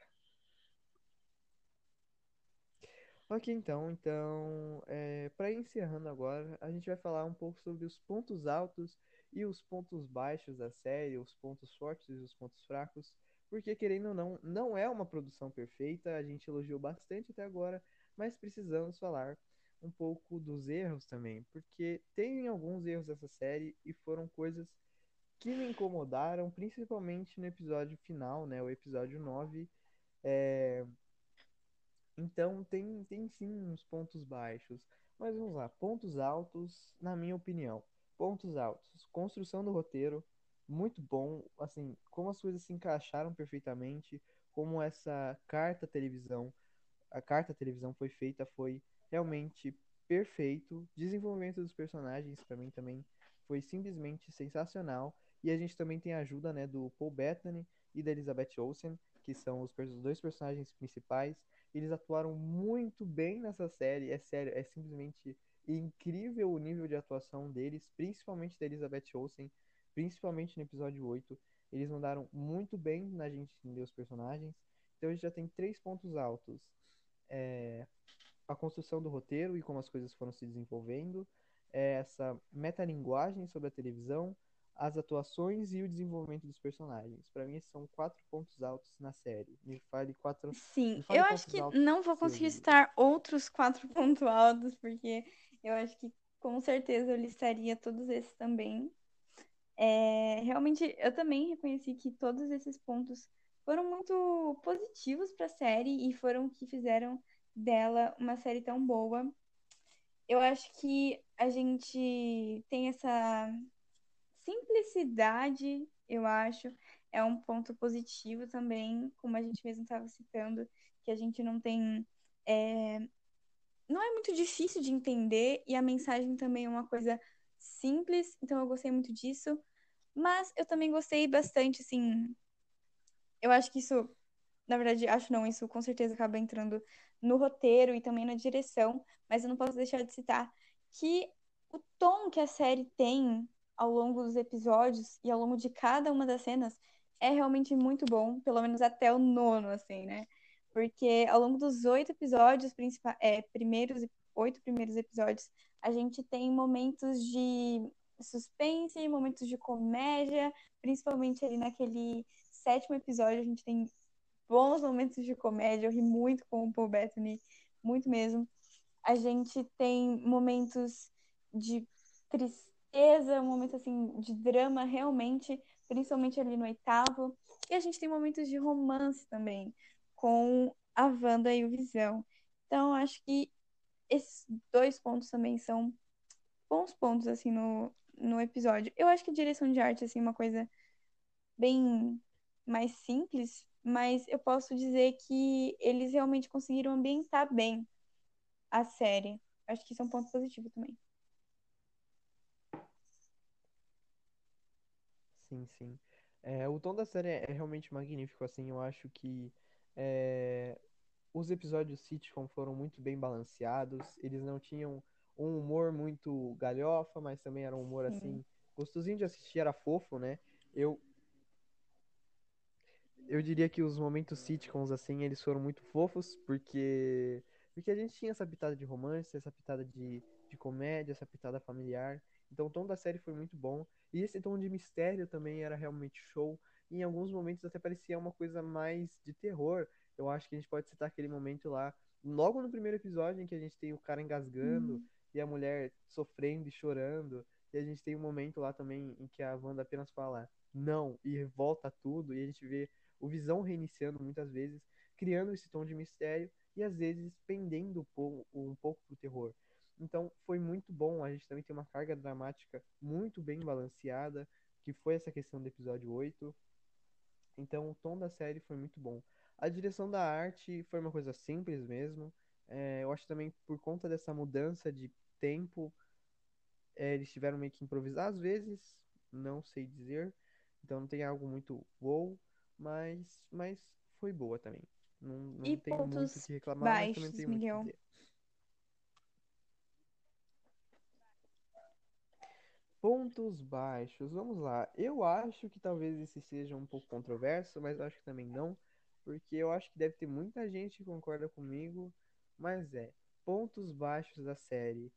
Ok, então, então, é, para encerrando agora, a gente vai falar um pouco sobre os pontos altos e os pontos baixos da série, os pontos fortes e os pontos fracos, porque querendo ou não, não é uma produção perfeita, a gente elogiou bastante até agora, mas precisamos falar um pouco dos erros também, porque tem alguns erros dessa série e foram coisas que me incomodaram, principalmente no episódio final, né, o episódio 9. Então tem, tem sim uns pontos baixos. Mas vamos lá, pontos altos, na minha opinião. Pontos altos. Construção do roteiro, muito bom. Assim, como as coisas se encaixaram perfeitamente, como essa carta televisão, a carta televisão foi feita, foi realmente perfeito. Desenvolvimento dos personagens, para mim também foi simplesmente sensacional. E a gente também tem a ajuda, né, do Paul Bettany e da Elizabeth Olsen, que são os dois personagens principais. Eles atuaram muito bem nessa série, é sério, é simplesmente incrível o nível de atuação deles, principalmente da Elizabeth Olsen, principalmente no episódio 8. Eles mandaram muito bem na gente entender os personagens. Então a gente já tem três pontos altos. É, a construção do roteiro e como as coisas foram se desenvolvendo, é essa metalinguagem sobre a televisão, as atuações e o desenvolvimento dos personagens. Para mim, esses são quatro pontos altos na série. Me fale quatro. Sim, fale eu acho que não vou conseguir listar outros quatro pontos altos, porque eu acho que com certeza eu listaria todos esses também. É, realmente, eu também reconheci que todos esses pontos foram muito positivos para a série e foram o que fizeram dela uma série tão boa. Eu acho que a gente tem essa simplicidade, eu acho, é um ponto positivo também, como a gente mesmo estava citando, que a gente não tem. é, não é muito difícil de entender e a mensagem também é uma coisa simples, então eu gostei muito disso. Mas eu também gostei bastante, assim. Eu acho que isso, na verdade, acho não, isso com certeza acaba entrando no roteiro e também na direção, mas eu não posso deixar de citar que o tom que a série tem ao longo dos episódios e ao longo de cada uma das cenas é realmente muito bom, pelo menos até o nono, assim, né? Porque ao longo dos oito episódios, é, primeiros, oito primeiros episódios, a gente tem momentos de suspense, momentos de comédia, principalmente ali naquele sétimo episódio, a gente tem bons momentos de comédia, eu ri muito com o Paul Bettany, muito mesmo. A gente tem momentos de tristeza, um momento assim de drama realmente, principalmente ali no oitavo. E a gente tem momentos de romance também, com a Wanda e o Visão. Então, acho que esses dois pontos também são bons pontos, assim, no, no episódio. Eu acho que direção de arte, assim, é uma coisa bem mais simples, mas eu posso dizer que eles realmente conseguiram ambientar bem a série. Acho que isso é um ponto positivo também. Sim, sim. É, o tom da série é realmente magnífico, assim, eu acho que é, os episódios sitcom foram muito bem balanceados, eles não tinham um humor muito galhofa, mas também era um humor, Sim. assim, gostosinho de assistir, era fofo, né? Eu, eu diria que os momentos sitcoms, assim, eles foram muito fofos, porque, porque a gente tinha essa pitada de romance, essa pitada de, de comédia, essa pitada familiar. Então o tom da série foi muito bom. E esse tom de mistério também era realmente show. Em alguns momentos até parecia uma coisa mais de terror. Eu acho que a gente pode citar aquele momento lá, logo no primeiro episódio, em que a gente tem o cara engasgando Hum. e a mulher sofrendo e chorando. E a gente tem um momento lá também em que a Wanda apenas fala não e volta tudo. E a gente vê o Visão reiniciando muitas vezes, criando esse tom de mistério e às vezes pendendo um pouco pro terror. Então foi muito bom. A gente também tem uma carga dramática muito bem balanceada, que foi essa questão do episódio 8. Então o tom da série foi muito bom. A direção da arte foi uma coisa simples mesmo. É, eu acho também por conta dessa mudança de tempo, é, eles tiveram meio que improvisar às vezes, não sei dizer. Então não tem algo muito wow, mas, mas foi boa também. Não, não e tem pontos muito o que reclamar, baixos, mas também tem muito Miguel? o que dizer. Pontos baixos, vamos lá. Eu acho que talvez esse seja um pouco controverso, mas acho que também não, porque eu acho que deve ter muita gente que concorda comigo, mas é, pontos baixos da série.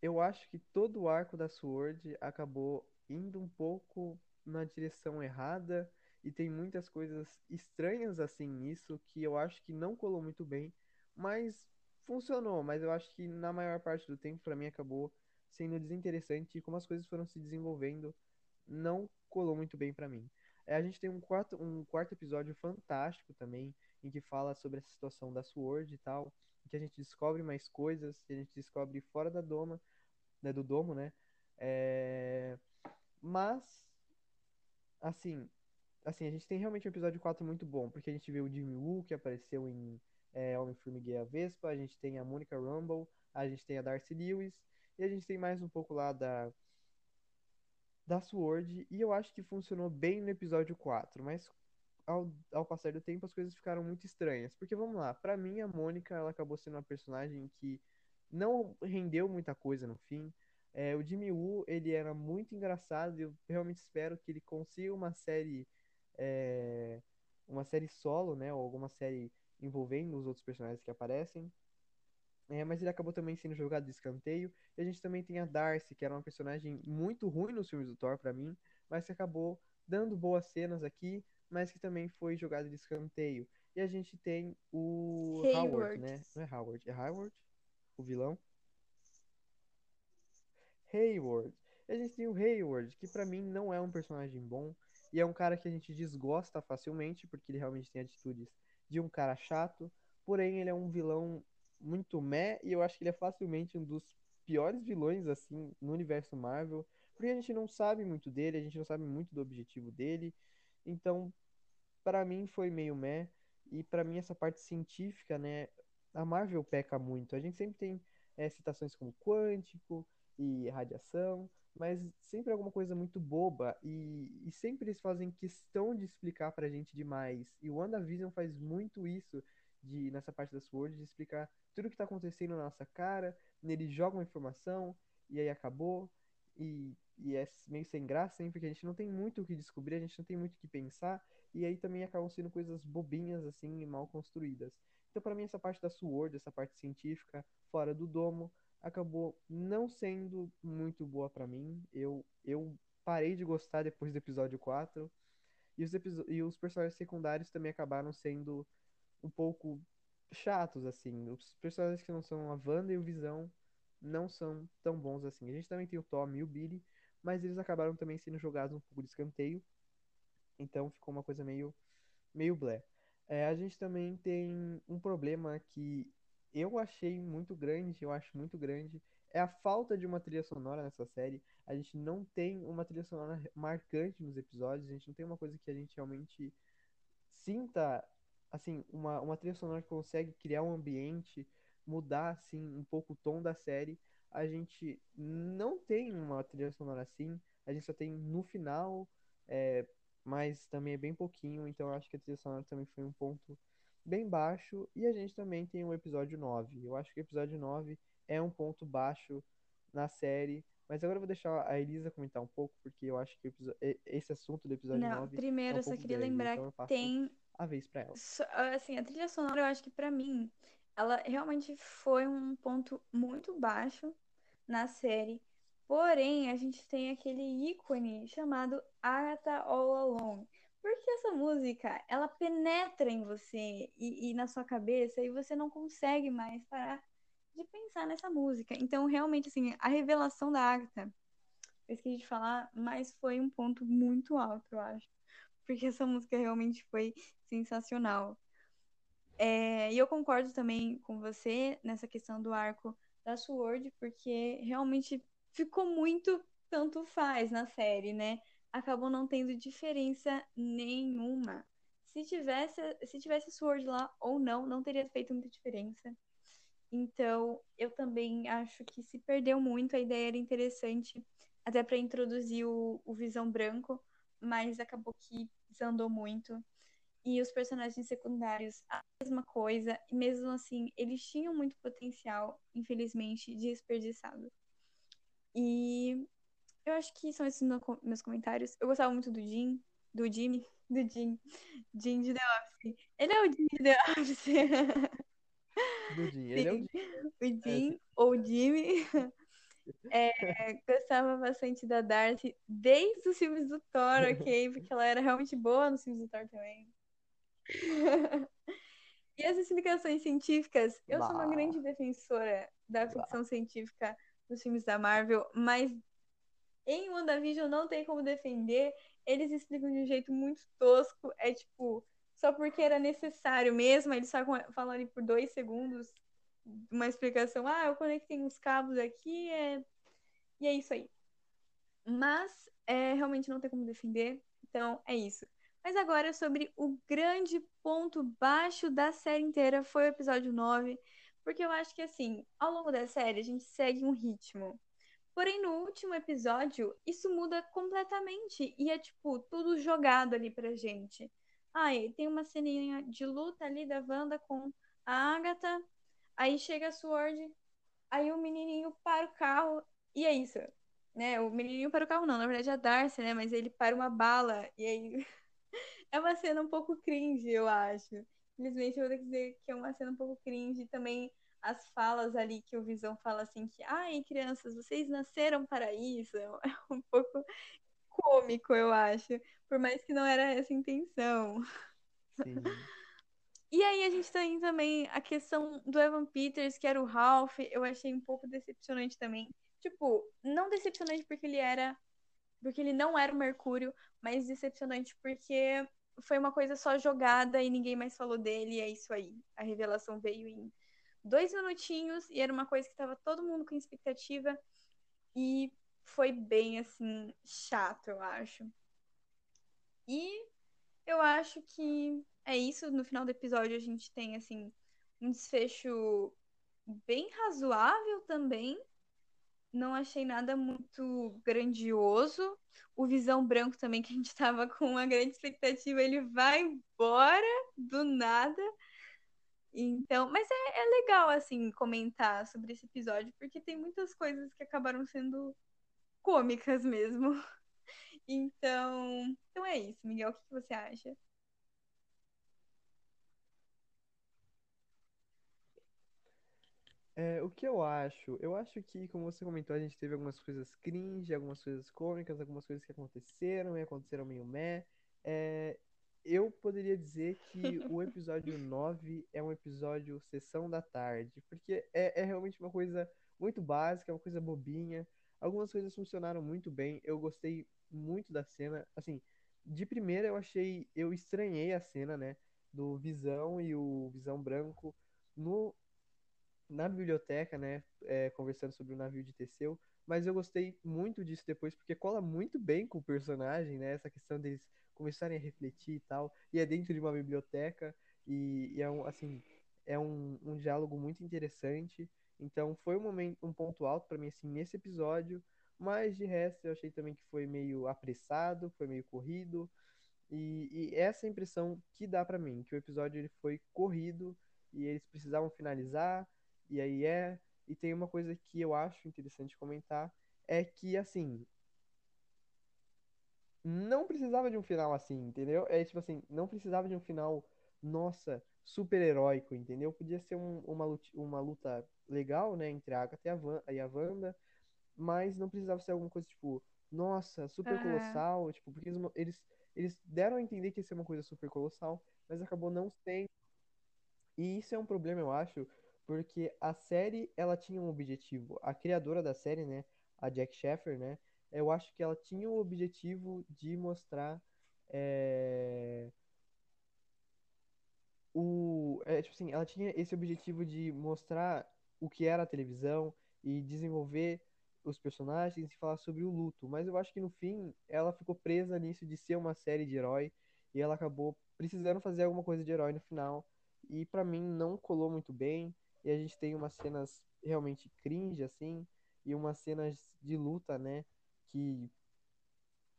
Eu acho que todo o arco da Sword acabou indo um pouco na direção errada e tem muitas coisas estranhas assim nisso que eu acho que não colou muito bem, mas funcionou, mas eu acho que na maior parte do tempo pra mim acabou sendo desinteressante e como as coisas foram se desenvolvendo não colou muito bem pra mim. É, a gente tem um quarto, um quarto episódio fantástico também, em que fala sobre essa situação da Sword e tal, em que a gente descobre mais coisas, que a gente descobre fora da doma, né, do domo, né? É... Mas, assim, assim, a gente tem realmente um episódio 4 muito bom, porque a gente vê o Jimmy Woo, que apareceu em é, Homem-Formiga e a Vespa, a gente tem a Monica Rumble, a gente tem a Darcy Lewis, e a gente tem mais um pouco lá da da Sword, e eu acho que funcionou bem no episódio 4, mas ao, ao passar do tempo as coisas ficaram muito estranhas. Porque vamos lá, pra mim a Mônica ela acabou sendo uma personagem que não rendeu muita coisa no fim. É, o Jimmy Woo, ele era muito engraçado e eu realmente espero que ele consiga uma série é, uma série solo, né, ou alguma série envolvendo os outros personagens que aparecem. É, mas ele acabou também sendo jogado de escanteio. E a gente também tem a Darcy, que era uma personagem muito ruim nos filmes do Thor pra mim, mas que acabou dando boas cenas aqui, mas que também foi jogado de escanteio. E a gente tem o Hayward. Howard, né? Não é Howard, é Howard, o vilão. Hayward. E a gente tem o Hayward, que pra mim não é um personagem bom. E é um cara que a gente desgosta facilmente, porque ele realmente tem atitudes de um cara chato. Porém, ele é um vilão muito meh, e eu acho que ele é facilmente um dos piores vilões, assim, no universo Marvel. Porque a gente não sabe muito dele, a gente não sabe muito do objetivo dele. Então, para mim foi meio meh. E para mim essa parte científica, né, a Marvel peca muito. A gente sempre tem é, citações como quântico e radiação, mas sempre alguma coisa muito boba e, e sempre eles fazem questão de explicar pra gente demais. E o WandaVision faz muito isso de nessa parte da Sword de explicar tudo o que tá acontecendo na nossa cara, eles jogam informação e aí acabou. E, e é meio sem graça, hein? Porque a gente não tem muito o que descobrir, a gente não tem muito o que pensar, e aí também acabam sendo coisas bobinhas, assim, mal construídas. Então, para mim, essa parte da Sword, essa parte científica, fora do domo, acabou não sendo muito boa para mim. Eu, eu parei de gostar depois do episódio 4. E os, e os personagens secundários também acabaram sendo um pouco chatos, assim. Os personagens que não são a Wanda e o Visão não são tão bons assim. A gente também tem o Tom e o Billy, mas eles acabaram também sendo jogados um pouco de escanteio. Então ficou uma coisa meio, meio blé. É, a gente também tem um problema que eu achei muito grande, eu acho muito grande, é a falta de uma trilha sonora nessa série. A gente não tem uma trilha sonora marcante nos episódios, a gente não tem uma coisa que a gente realmente sinta, assim, uma, uma trilha sonora que consegue criar um ambiente, mudar, assim, um pouco o tom da série. A gente não tem uma trilha sonora assim, a gente só tem no final, é, mas também é bem pouquinho, então eu acho que a trilha sonora também foi um ponto bem baixo. E a gente também tem o episódio 9. Eu acho que o episódio 9 é um ponto baixo na série. Mas agora eu vou deixar a Elisa comentar um pouco, porque eu acho que esse assunto do episódio Não, 9 primeiro é um eu só queria grande, lembrar então que tem. A vez pra ela. Assim, a trilha sonora eu acho que pra mim, ela realmente foi um ponto muito baixo na série. Porém, a gente tem aquele ícone chamado Agatha All Alone. Porque essa música, ela penetra em você e, e na sua cabeça e você não consegue mais parar de pensar nessa música. Então, realmente, assim, a revelação da Agatha, eu esqueci de falar, mas foi um ponto muito alto, eu acho. Porque essa música realmente foi sensacional. É, e eu concordo também com você nessa questão do arco da Sword, porque realmente ficou muito tanto faz na série, né? Acabou não tendo diferença nenhuma. Se tivesse, se tivesse Sword lá ou não, não teria feito muita diferença. Então, eu também acho que se perdeu muito, a ideia era interessante, até para introduzir o, o Visão Branco, mas acabou que desandou muito. E os personagens secundários, a mesma coisa, e mesmo assim, eles tinham muito potencial, infelizmente, desperdiçado. E eu acho que são esses meus comentários. Eu gostava muito do Jim, do Jimmy, do Jim, Jim de The Office. Ele é o Jim de The Office. Do Jim, ele é o Jim. O Jim, é, ou Jimmy. É, gostava bastante da Darcy desde os filmes do Thor, ok? Porque ela era realmente boa nos filmes do Thor também. e as explicações científicas, eu bah. sou uma grande defensora da ficção bah. científica nos filmes da Marvel, mas em WandaVision não tem como defender. Eles explicam de um jeito muito tosco. É tipo, só porque era necessário mesmo, eles só falam ali por dois segundos uma explicação. Ah, eu conectei uns cabos aqui, é... e é isso aí. Mas é, realmente não tem como defender, então é isso. Mas agora sobre o grande ponto baixo da série inteira foi o episódio 9, porque eu acho que assim, ao longo da série a gente segue um ritmo. Porém, no último episódio, isso muda completamente. E é, tipo, tudo jogado ali pra gente. Aí, tem uma ceninha de luta ali da Wanda com a Agatha. Aí chega a Sword. Aí o menininho para o carro. E é isso. Né? O menininho para o carro, não. Na verdade, é a Darcy, né? Mas ele para uma bala. E aí. é uma cena um pouco cringe, eu acho. Infelizmente, eu vou ter que dizer que é uma cena um pouco cringe. Também as falas ali que o Visão fala assim que, ai, crianças, vocês nasceram para isso. É um pouco cômico, eu acho. Por mais que não era essa a intenção. Sim. E aí a gente tem também a questão do Evan Peters, que era o Ralph, eu achei um pouco decepcionante também. Tipo, não decepcionante porque ele era. Porque ele não era o Mercúrio, mas decepcionante porque foi uma coisa só jogada e ninguém mais falou dele, e é isso aí. A revelação veio em dois minutinhos e era uma coisa que tava todo mundo com expectativa e foi bem assim chato, eu acho. E eu acho que é isso. No final do episódio a gente tem assim um desfecho bem razoável também. Não achei nada muito grandioso. O Visão Branco também, que a gente tava com uma grande expectativa, ele vai embora do nada. Então, mas é, é legal, assim, comentar sobre esse episódio, porque tem muitas coisas que acabaram sendo cômicas mesmo. Então, então é isso, Miguel. O que você acha? É, o que eu acho? Eu acho que, como você comentou, a gente teve algumas coisas cringe, algumas coisas cômicas, algumas coisas que aconteceram e aconteceram meio meh. É, eu poderia dizer que o episódio 9 é um episódio sessão da tarde, porque é, é realmente uma coisa muito básica, uma coisa bobinha. Algumas coisas funcionaram muito bem, eu gostei muito da cena. Assim, de primeira eu achei, eu estranhei a cena, né, do Visão e o Visão Branco no na biblioteca, né, é, conversando sobre o navio de Teseu, mas eu gostei muito disso depois, porque cola muito bem com o personagem, né, essa questão deles começarem a refletir e tal. E é dentro de uma biblioteca e, e é um, assim, é um, um diálogo muito interessante. Então foi um momento, um ponto alto para mim assim nesse episódio, mas de resto eu achei também que foi meio apressado, foi meio corrido. E, e essa é impressão que dá para mim, que o episódio ele foi corrido e eles precisavam finalizar, e aí é. E tem uma coisa que eu acho interessante comentar, é que assim, não precisava de um final assim, entendeu? É tipo assim, não precisava de um final, nossa, super heróico, entendeu? Podia ser um, uma, luta, uma luta legal, né, entre a Agatha e a, Van, e a Wanda, mas não precisava ser alguma coisa tipo, nossa, super uhum. colossal, tipo, porque eles, eles, eles deram a entender que ia ser uma coisa super colossal, mas acabou não sendo. E isso é um problema, eu acho, porque a série, ela tinha um objetivo. A criadora da série, né, a Jack Sheffer, né, eu acho que ela tinha o objetivo de mostrar é, o, é, tipo assim, ela tinha esse objetivo de mostrar o que era a televisão e desenvolver os personagens e falar sobre o luto. Mas eu acho que no fim ela ficou presa nisso de ser uma série de herói e ela acabou precisando fazer alguma coisa de herói no final. E pra mim não colou muito bem. E a gente tem umas cenas realmente cringe, assim, e umas cenas de luta, né? Que,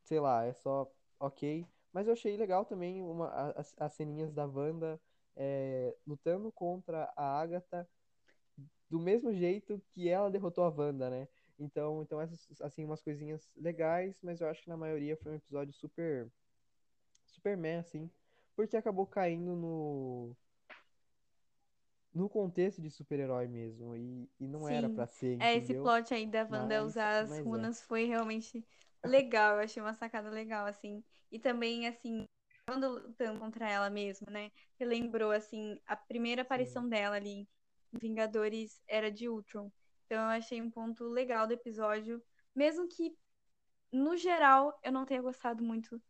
sei lá, é só ok. Mas eu achei legal também uma, as, as ceninhas da Wanda é, lutando contra a Agatha do mesmo jeito que ela derrotou a Wanda, né? Então, então essas, assim, umas coisinhas legais, mas eu acho que na maioria foi um episódio super, super meh, assim, porque acabou caindo no, no contexto de super-herói mesmo, e, e não era Sim. pra ser, É, esse entendeu? plot aí da Wanda Mas, usar as é. runas foi realmente legal. Eu achei uma sacada legal, assim. E também, assim, quando lutando contra ela mesmo, né? Relembrou, assim, a primeira Sim. aparição dela ali em Vingadores era de Ultron. Então eu achei um ponto legal do episódio. Mesmo que, no geral, eu não tenha gostado muito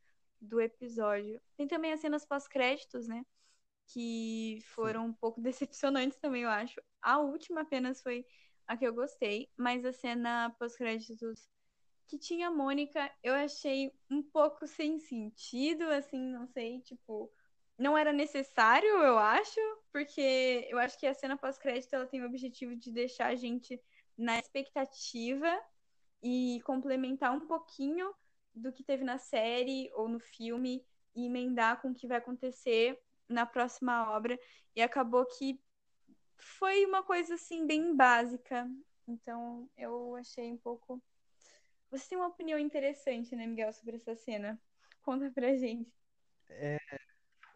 do episódio. Tem também as cenas pós-créditos, né? Que foram um pouco decepcionantes também, eu acho. A última apenas foi a que eu gostei, mas a cena pós-créditos que tinha a Mônica, eu achei um pouco sem sentido, assim, não sei, tipo, não era necessário, eu acho, porque eu acho que a cena pós-crédito ela tem o objetivo de deixar a gente na expectativa e complementar um pouquinho do que teve na série ou no filme e emendar com o que vai acontecer na próxima obra. E acabou que foi uma coisa assim bem básica. Então eu achei um pouco. Você tem uma opinião interessante, né, Miguel, sobre essa cena? Conta pra gente. É,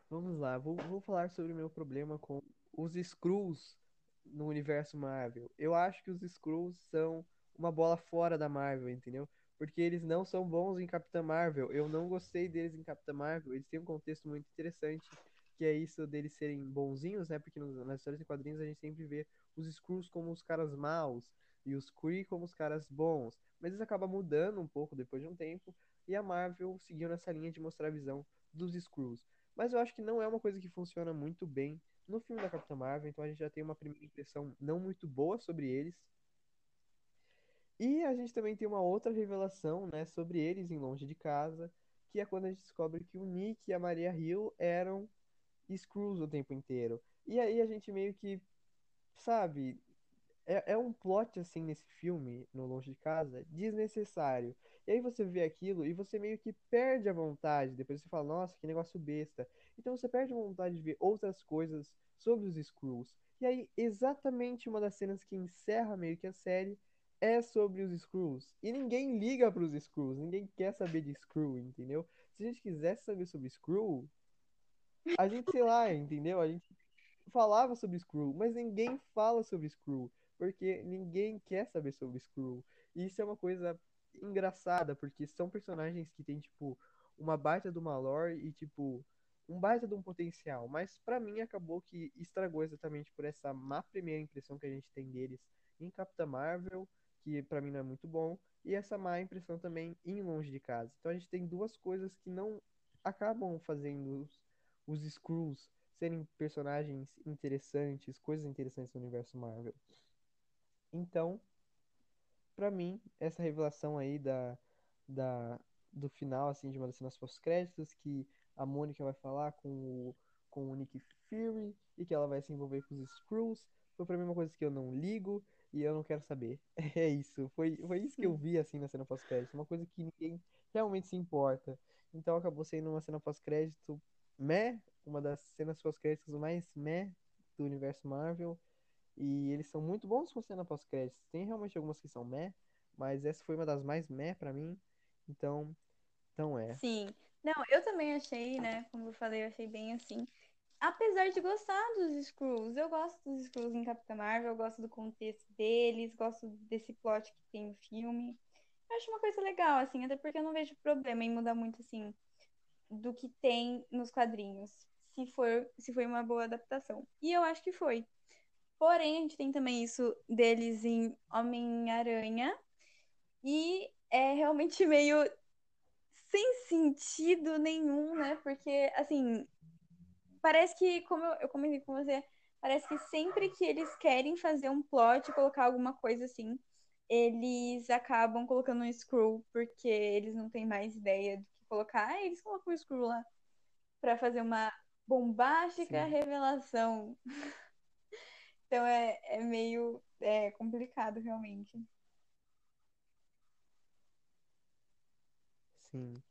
vamos lá, vou, vou falar sobre o meu problema com os Skrulls no universo Marvel. Eu acho que os Skrulls são uma bola fora da Marvel, entendeu? Porque eles não são bons em Capitã Marvel. Eu não gostei deles em Capitã Marvel. Eles têm um contexto muito interessante, que é isso deles serem bonzinhos, né? Porque nas histórias em quadrinhos a gente sempre vê os Skrulls como os caras maus e os Kree como os caras bons. Mas isso acaba mudando um pouco depois de um tempo. E a Marvel seguiu nessa linha de mostrar a visão dos Skrulls. Mas eu acho que não é uma coisa que funciona muito bem no filme da Capitã Marvel, então a gente já tem uma primeira impressão não muito boa sobre eles. E a gente também tem uma outra revelação, né, sobre eles em Longe de Casa, que é quando a gente descobre que o Nick e a Maria Hill eram Skrulls o tempo inteiro. E aí a gente meio que, sabe, é, é um plot assim nesse filme, no Longe de Casa, desnecessário. E aí você vê aquilo e você meio que perde a vontade. Depois você fala, nossa, que negócio besta. Então você perde a vontade de ver outras coisas sobre os Skrulls. E aí, exatamente uma das cenas que encerra meio que a série é sobre os Skrulls. E ninguém liga para os Skrulls, ninguém quer saber de Skrull, entendeu? Se a gente quisesse saber sobre Skrull, a gente, sei lá, entendeu? A gente falava sobre Skrull, mas ninguém fala sobre Skrull, porque ninguém quer saber sobre Skrull. E isso é uma coisa engraçada, porque são personagens que têm, tipo, uma baita de uma lore e, tipo, um baita de um potencial. Mas pra mim acabou que estragou exatamente por essa má primeira impressão que a gente tem deles em Capitã Marvel, que pra mim não é muito bom, e essa má impressão também em Longe de Casa. Então a gente tem duas coisas que não acabam fazendo os, Skrulls serem personagens interessantes, coisas interessantes no universo Marvel. Então, pra mim, essa revelação aí da, da, do final, assim, de uma das cenas pós-créditos, que a Mônica vai falar com o, com o Nick Fury e que ela vai se envolver com os Skrulls, foi pra mim uma coisa que eu não ligo e eu não quero saber. É isso, foi, foi isso que eu vi, assim, na cena pós-crédito, uma coisa que ninguém realmente se importa. Então acabou sendo uma cena pós-crédito meh, uma das cenas pós-créditos mais meh do universo Marvel. E eles são muito bons com cena pós-créditos. Tem realmente algumas que são meh, mas essa foi uma das mais meh pra mim. Então, então é. Sim. Não, eu também achei, né? Como eu falei, eu achei bem assim. Apesar de gostar dos Skrulls, eu gosto dos Skrulls em Capitã Marvel, eu gosto do contexto deles, gosto desse plot que tem no filme. Eu acho uma coisa legal, assim, até porque eu não vejo problema em mudar muito, assim, do que tem nos quadrinhos, se for, se foi uma boa adaptação. E eu acho que foi. Porém, a gente tem também isso deles em Homem-Aranha, e é realmente meio sem sentido nenhum, né? Porque, assim, parece que, como eu, eu comentei com você, parece que sempre que eles querem fazer um plot, colocar alguma coisa assim, eles acabam colocando um screw, porque eles não têm mais ideia do que colocar. Ah, eles colocam um screw lá pra fazer uma bombástica Sim. revelação. Então é, é meio é, complicado, realmente. Sim.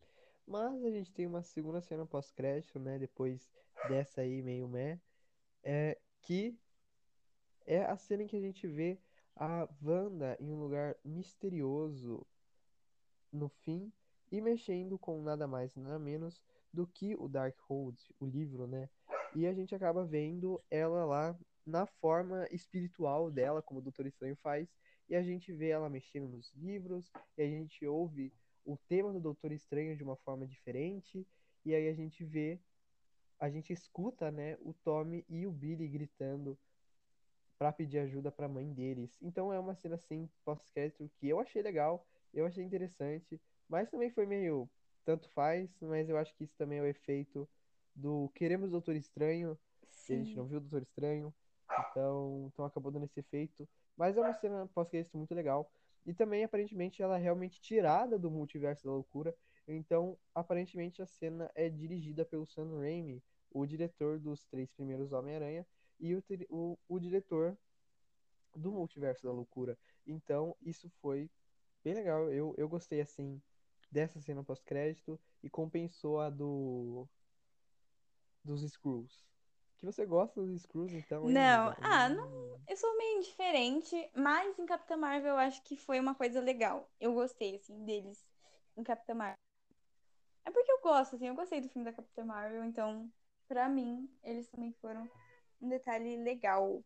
Mas a gente tem uma segunda cena pós-crédito, né? Depois dessa aí, meio meh, é que é a cena em que a gente vê a Wanda em um lugar misterioso no fim e mexendo com nada mais, nada menos do que o Darkhold, o livro, né? E a gente acaba vendo ela lá na forma espiritual dela, como o Doutor Estranho faz, e a gente vê ela mexendo nos livros, e a gente ouve o tema do Doutor Estranho de uma forma diferente, e aí a gente vê, a gente escuta, né, o Tommy e o Billy gritando para pedir ajuda para a mãe deles. Então é uma cena assim pós-crédito que eu achei legal, eu achei interessante, mas também foi meio tanto faz, mas eu acho que isso também é o efeito do queremos Doutor Estranho, e a gente não Sim. viu o Doutor Estranho, então, então acabou dando esse efeito. Mas é uma cena pós-crédito muito legal. E também, aparentemente, ela é realmente tirada do multiverso da loucura. Então, aparentemente, a cena é dirigida pelo Sam Raimi, o diretor dos três primeiros Homem-Aranha, e o, o, o diretor do Multiverso da Loucura. Então, isso foi bem legal. Eu, eu gostei, assim, dessa cena pós-crédito e compensou a do dos Skrulls. Que você gosta dos Skrulls, então, Não, ah, não, Hum, eu sou meio indiferente, mas em Capitã Marvel eu acho que foi uma coisa legal. Eu gostei, assim, deles em Capitã Marvel. É porque eu gosto, assim, eu gostei do filme da Capitã Marvel, então, pra mim, eles também foram um detalhe legal.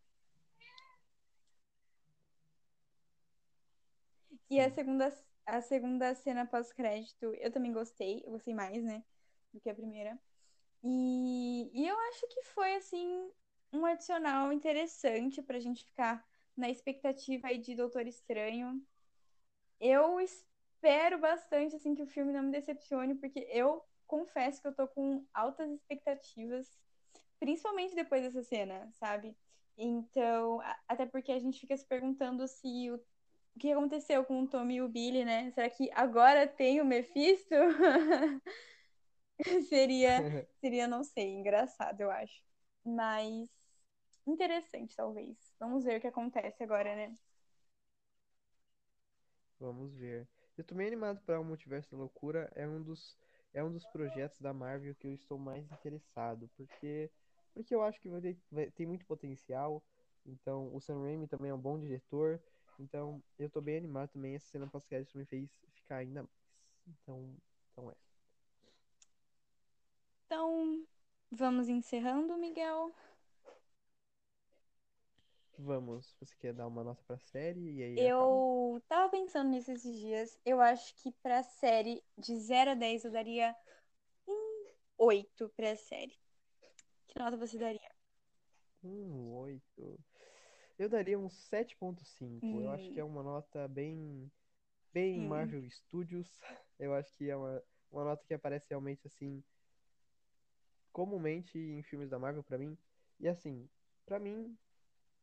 E a segunda, a segunda cena pós-crédito, eu também gostei, eu gostei mais, né, do que a primeira. E, e eu acho que foi, assim, um adicional interessante pra gente ficar na expectativa aí de Doutor Estranho. Eu espero bastante, assim, que o filme não me decepcione, porque eu confesso que eu tô com altas expectativas, principalmente depois dessa cena, sabe? Então, até porque a gente fica se perguntando se o, o que aconteceu com o Tommy e o Billy, né? Será que agora tem o Mephisto? Seria, seria, não sei, engraçado, eu acho. Mas interessante, talvez. Vamos ver o que acontece agora, né? Vamos ver. Eu tô meio animado para o Multiverso da Loucura. É um dos, é um dos projetos da Marvel que eu estou mais interessado, porque, porque eu acho que vai ter, vai- tem muito potencial. Então, o Sam Raimi também é um bom diretor. Então, eu tô bem animado também. Essa cena pós-crédito me fez ficar ainda mais. Então, então é. Então, vamos encerrando, Miguel. Vamos. Você quer dar uma nota pra série e aí acaba? Eu tava pensando nisso esses dias. Eu acho que pra série de 0 a 10 eu daria um 8 pra série. Que nota você daria? Um 8. Eu daria um 7.5. Eu acho que Hum, é uma nota bem bem sim. Marvel Studios. Eu acho que é uma, uma nota que aparece realmente assim, comumente em filmes da Marvel pra mim. E assim, pra mim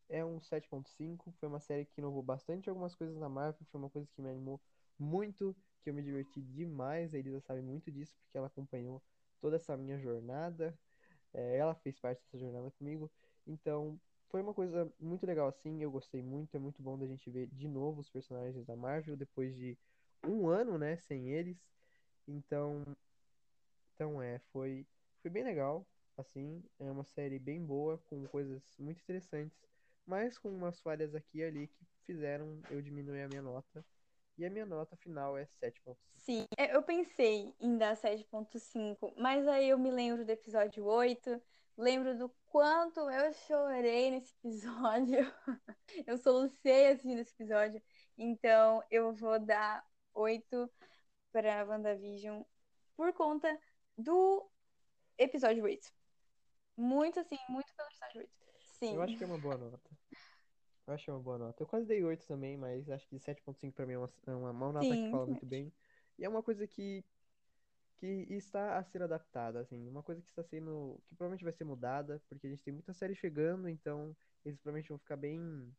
é um 7.5. Foi uma série que inovou bastante algumas coisas na Marvel. Foi uma coisa que me animou muito, que eu me diverti demais. A Elisa sabe muito disso, porque ela acompanhou toda essa minha jornada. É, ela fez parte dessa jornada comigo. Então, foi uma coisa muito legal assim. Eu gostei muito. É muito bom da gente ver de novo os personagens da Marvel depois de um ano, né, sem eles. Então, então é, foi, foi bem legal. Assim, é uma série bem boa, com coisas muito interessantes, mas com umas falhas aqui e ali que fizeram eu diminuir a minha nota. E a minha nota final é 7.5. Sim, é, eu pensei em dar sete ponto cinco mas aí eu me lembro do episódio oito lembro do quanto eu chorei nesse episódio. Eu solucei assistindo esse episódio. Então eu vou dar 8 para WandaVision por conta do episódio 8. Muito assim, muito pelo episódio 8. Eu acho Sim, que é uma boa nota. Eu acho que é uma boa nota. Eu quase dei 8 também, mas acho que 7.5 pra mim é uma, é uma, uma nota que sim, fala também muito bem. E é uma coisa que que está a ser adaptada, assim, uma coisa que está sendo, que provavelmente vai ser mudada, porque a gente tem muita série chegando, então eles provavelmente vão ficar bem,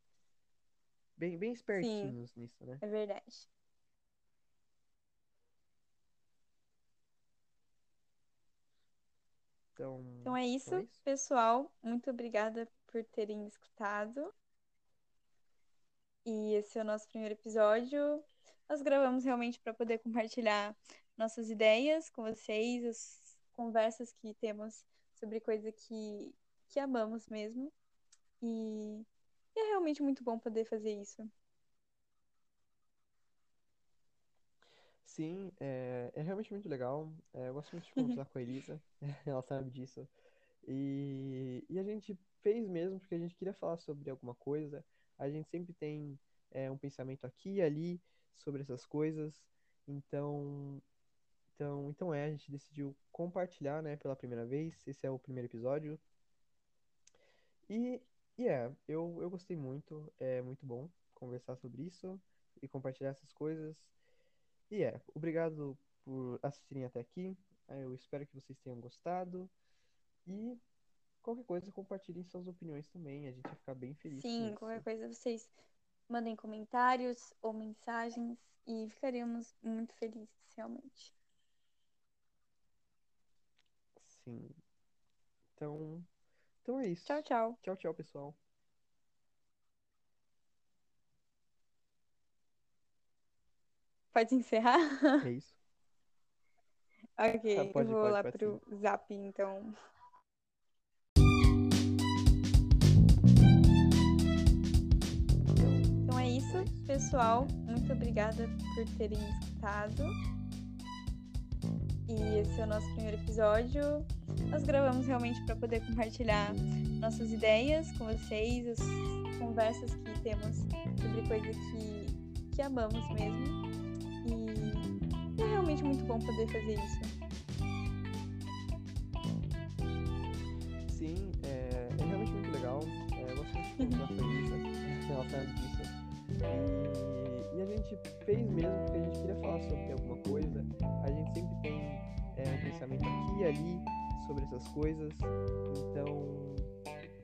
bem, bem espertinhos nisso, né? É verdade. Então, Então é isso, então é isso. pessoal. Muito obrigada por terem escutado. E esse é o nosso primeiro episódio. Nós gravamos realmente para poder compartilhar nossas ideias com vocês, as conversas que temos sobre coisa que, que amamos mesmo. E, e é realmente muito bom poder fazer isso. Sim, é, é realmente muito legal. É, eu gosto muito de conversar com a Elisa, ela sabe disso. E, e a gente fez mesmo porque a gente queria falar sobre alguma coisa. A gente sempre tem é, um pensamento aqui e ali sobre essas coisas. Então, então, então é, a gente decidiu compartilhar, né, pela primeira vez. Esse é o primeiro episódio. E, e é, eu, eu gostei muito. É muito bom conversar sobre isso e compartilhar essas coisas. E é, obrigado por assistirem até aqui. É, Eu espero que vocês tenham gostado. E qualquer coisa, compartilhem suas opiniões também. A gente vai ficar bem feliz com Sim, qualquer coisa vocês mandem comentários ou mensagens e ficaríamos muito felizes, realmente. Sim. Então, então é isso. Tchau, tchau. Tchau, tchau, pessoal. Pode encerrar? É isso. Ok, Ah, pode, eu vou pode, lá pode pro zap, então. Então, é isso. pessoal. Muito obrigada por terem escutado. E esse é o nosso primeiro episódio. Nós gravamos realmente para poder compartilhar nossas ideias com vocês, as conversas que temos sobre coisa que, que amamos mesmo. E é realmente muito bom poder fazer isso. Sim, é, é realmente muito legal. É, eu muito de sabe disso. E, e a gente fez mesmo porque a gente queria falar sobre alguma coisa. A gente sempre tem é, um pensamento aqui e ali sobre essas coisas. Então,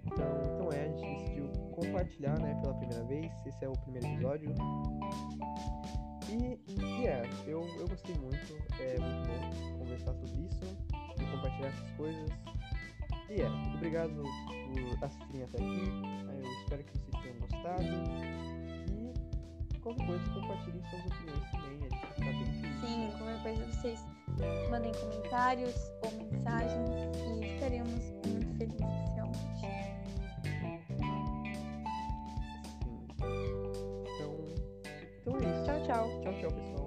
então, então é, a gente decidiu compartilhar, né, pela primeira vez. Esse é o primeiro episódio. E, e é, eu, eu gostei muito. É muito bom conversar sobre isso e compartilhar essas coisas. E é, obrigado por assistirem até aqui. Eu espero que vocês tenham gostado. E qualquer coisa, compartilhem suas opiniões também. A gente ficar bem feliz. Sim, qualquer coisa vocês mandem comentários ou mensagens e ficaríamos muito felizes, realmente. Sim. Então, então é isso. Tchau, tchau. Tchau, tchau, pessoal.